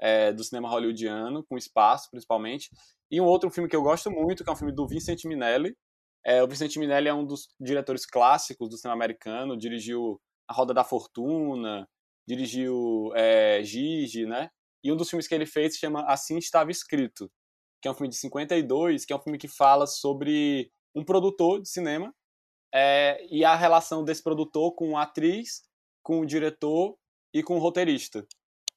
é, do cinema hollywoodiano, com espaço, principalmente. E um outro filme que eu gosto muito, que é um filme do Vincent Minelli. É, o Vincent Minelli é um dos diretores clássicos do cinema americano, dirigiu A Roda da Fortuna, dirigiu é, Gigi, né? E um dos filmes que ele fez se chama Assim Estava Escrito, que é um filme de 52, que é um filme que fala sobre um produtor de cinema é, e a relação desse produtor com a atriz, com o diretor e com o roteirista.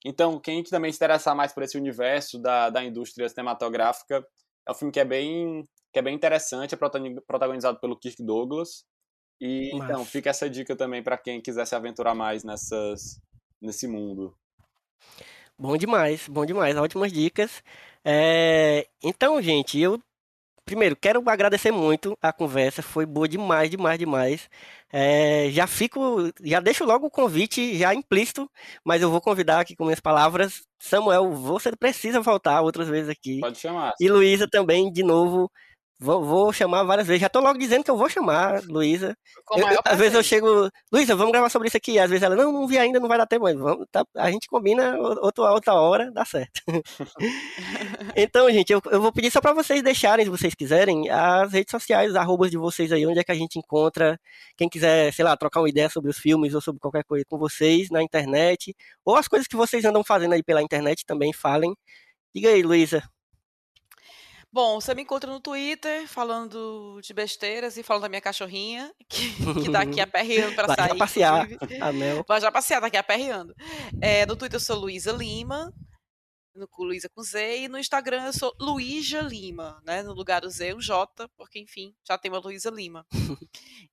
Então, quem também se interessar mais por esse universo da, da indústria cinematográfica, é um filme que é bem, que é bem interessante, é protagoni- protagonizado pelo Kirk Douglas. E então, Massa. fica essa dica também para quem quiser se aventurar mais nessas, nesse mundo. Bom demais, bom demais, ótimas dicas. É, Então, gente, eu primeiro quero agradecer muito a conversa, foi boa demais, demais, demais. É, Já fico, já deixo logo o convite já implícito, mas eu vou convidar aqui com minhas palavras. Samuel, você precisa voltar outras vezes aqui. Pode chamar. E Luísa também, de novo. Vou, vou chamar várias vezes. Já tô logo dizendo que eu vou chamar, Luísa. Às vezes eu chego, Luísa, vamos gravar sobre isso aqui. Às vezes ela, não, não vi ainda, não vai dar tempo, vamos, tá- a gente combina outra, outra hora, dá certo. então, gente, eu, eu vou pedir só para vocês deixarem, se vocês quiserem, as redes sociais, os arrobas de vocês aí, onde é que a gente encontra. Quem quiser, sei lá, trocar uma ideia sobre os filmes ou sobre qualquer coisa com vocês na internet, ou as coisas que vocês andam fazendo aí pela internet também, falem. Diga aí, Luísa. Bom, você me encontra no Twitter falando de besteiras e falando da minha cachorrinha, que, que tá aqui aperreando pra Vai já sair. passear. inclusive. A Mel. Vai já passear, tá aqui aperreando. É, no Twitter eu sou Luísa Lima, no Luísa com Z, e no Instagram eu sou Luísa Lima, né? No lugar do Z, um J, porque enfim, já tem uma Luísa Lima.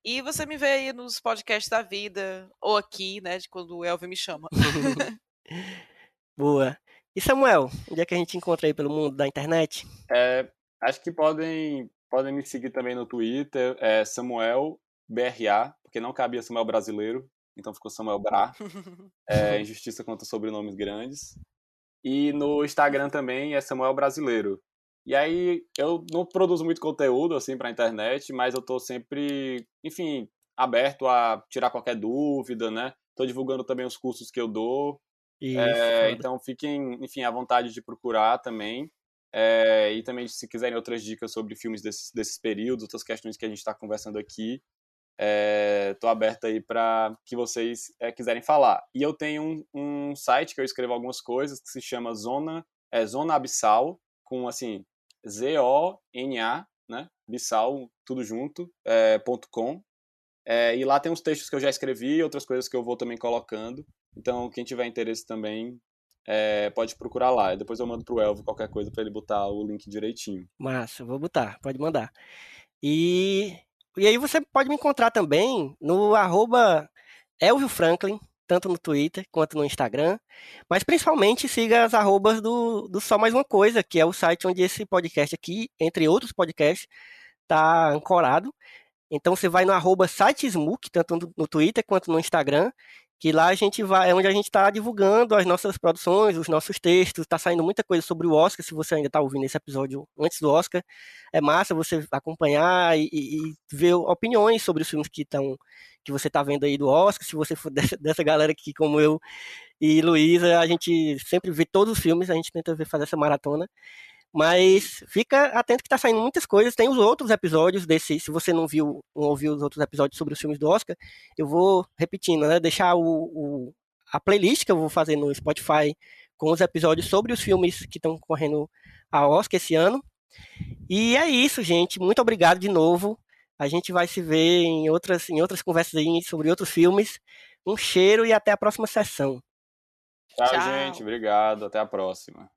e você me vê aí nos podcasts da vida, ou aqui, né? De quando o Elvio me chama. Boa. E Samuel, onde é que a gente encontra aí pelo mundo da internet? É, acho que podem, podem me seguir também no Twitter, é Samuel BRA, porque não cabia Samuel brasileiro, então ficou Samuel Bra. É, injustiça contra sobrenomes grandes. E no Instagram também é Samuel Brasileiro. E aí eu não produzo muito conteúdo assim para internet, mas eu tô sempre, enfim, aberto a tirar qualquer dúvida, né? Tô divulgando também os cursos que eu dou. É, então fiquem, enfim, à vontade de procurar também. É, e também, se quiserem outras dicas sobre filmes desses, desses períodos, outras questões que a gente está conversando aqui, estou é, aberto aí para que vocês é, quiserem falar. E eu tenho um, um, site que eu escrevo algumas coisas que se chama Zona, é, Zona Abissal, com assim, Z-O-N-A, né? Bissal, tudo junto, é, ponto .com. E lá tem uns textos que eu já escrevi, outras coisas que eu vou também colocando. Então, quem tiver interesse também é, pode procurar lá. Depois eu mando pro Elvio qualquer coisa para ele botar o link direitinho. Massa, vou botar, pode mandar. E e aí você pode me encontrar também no arroba Elvio Franklin, tanto no Twitter quanto no Instagram. Mas principalmente siga as arrobas do, do Só Mais Uma Coisa, que é o site onde esse podcast aqui, entre outros podcasts, está ancorado. Então você vai no arroba sitesmook, tanto no Twitter quanto no Instagram, que lá a gente vai, é onde a gente está divulgando as nossas produções, os nossos textos, está saindo muita coisa sobre o Oscar, se você ainda está ouvindo esse episódio antes do Oscar, é massa você acompanhar e, e, ver opiniões sobre os filmes que estão que você está vendo aí do Oscar, se você for dessa, dessa galera aqui como eu e Luísa, a gente sempre vê todos os filmes, a gente tenta ver, fazer essa maratona, mas fica atento que tá saindo muitas coisas. Tem os outros episódios desse. Se você não viu, não ouviu os outros episódios sobre os filmes do Oscar, eu vou repetindo, né? Deixar o, o a playlist que eu vou fazer no Spotify com os episódios sobre os filmes que estão correndo a Oscar esse ano. E é isso, gente. Muito obrigado de novo. A gente vai se ver em outras, em outras conversas aí sobre outros filmes. Um cheiro e até a próxima sessão. Tchau, Tchau. gente. Obrigado. Até a próxima.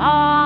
Oh.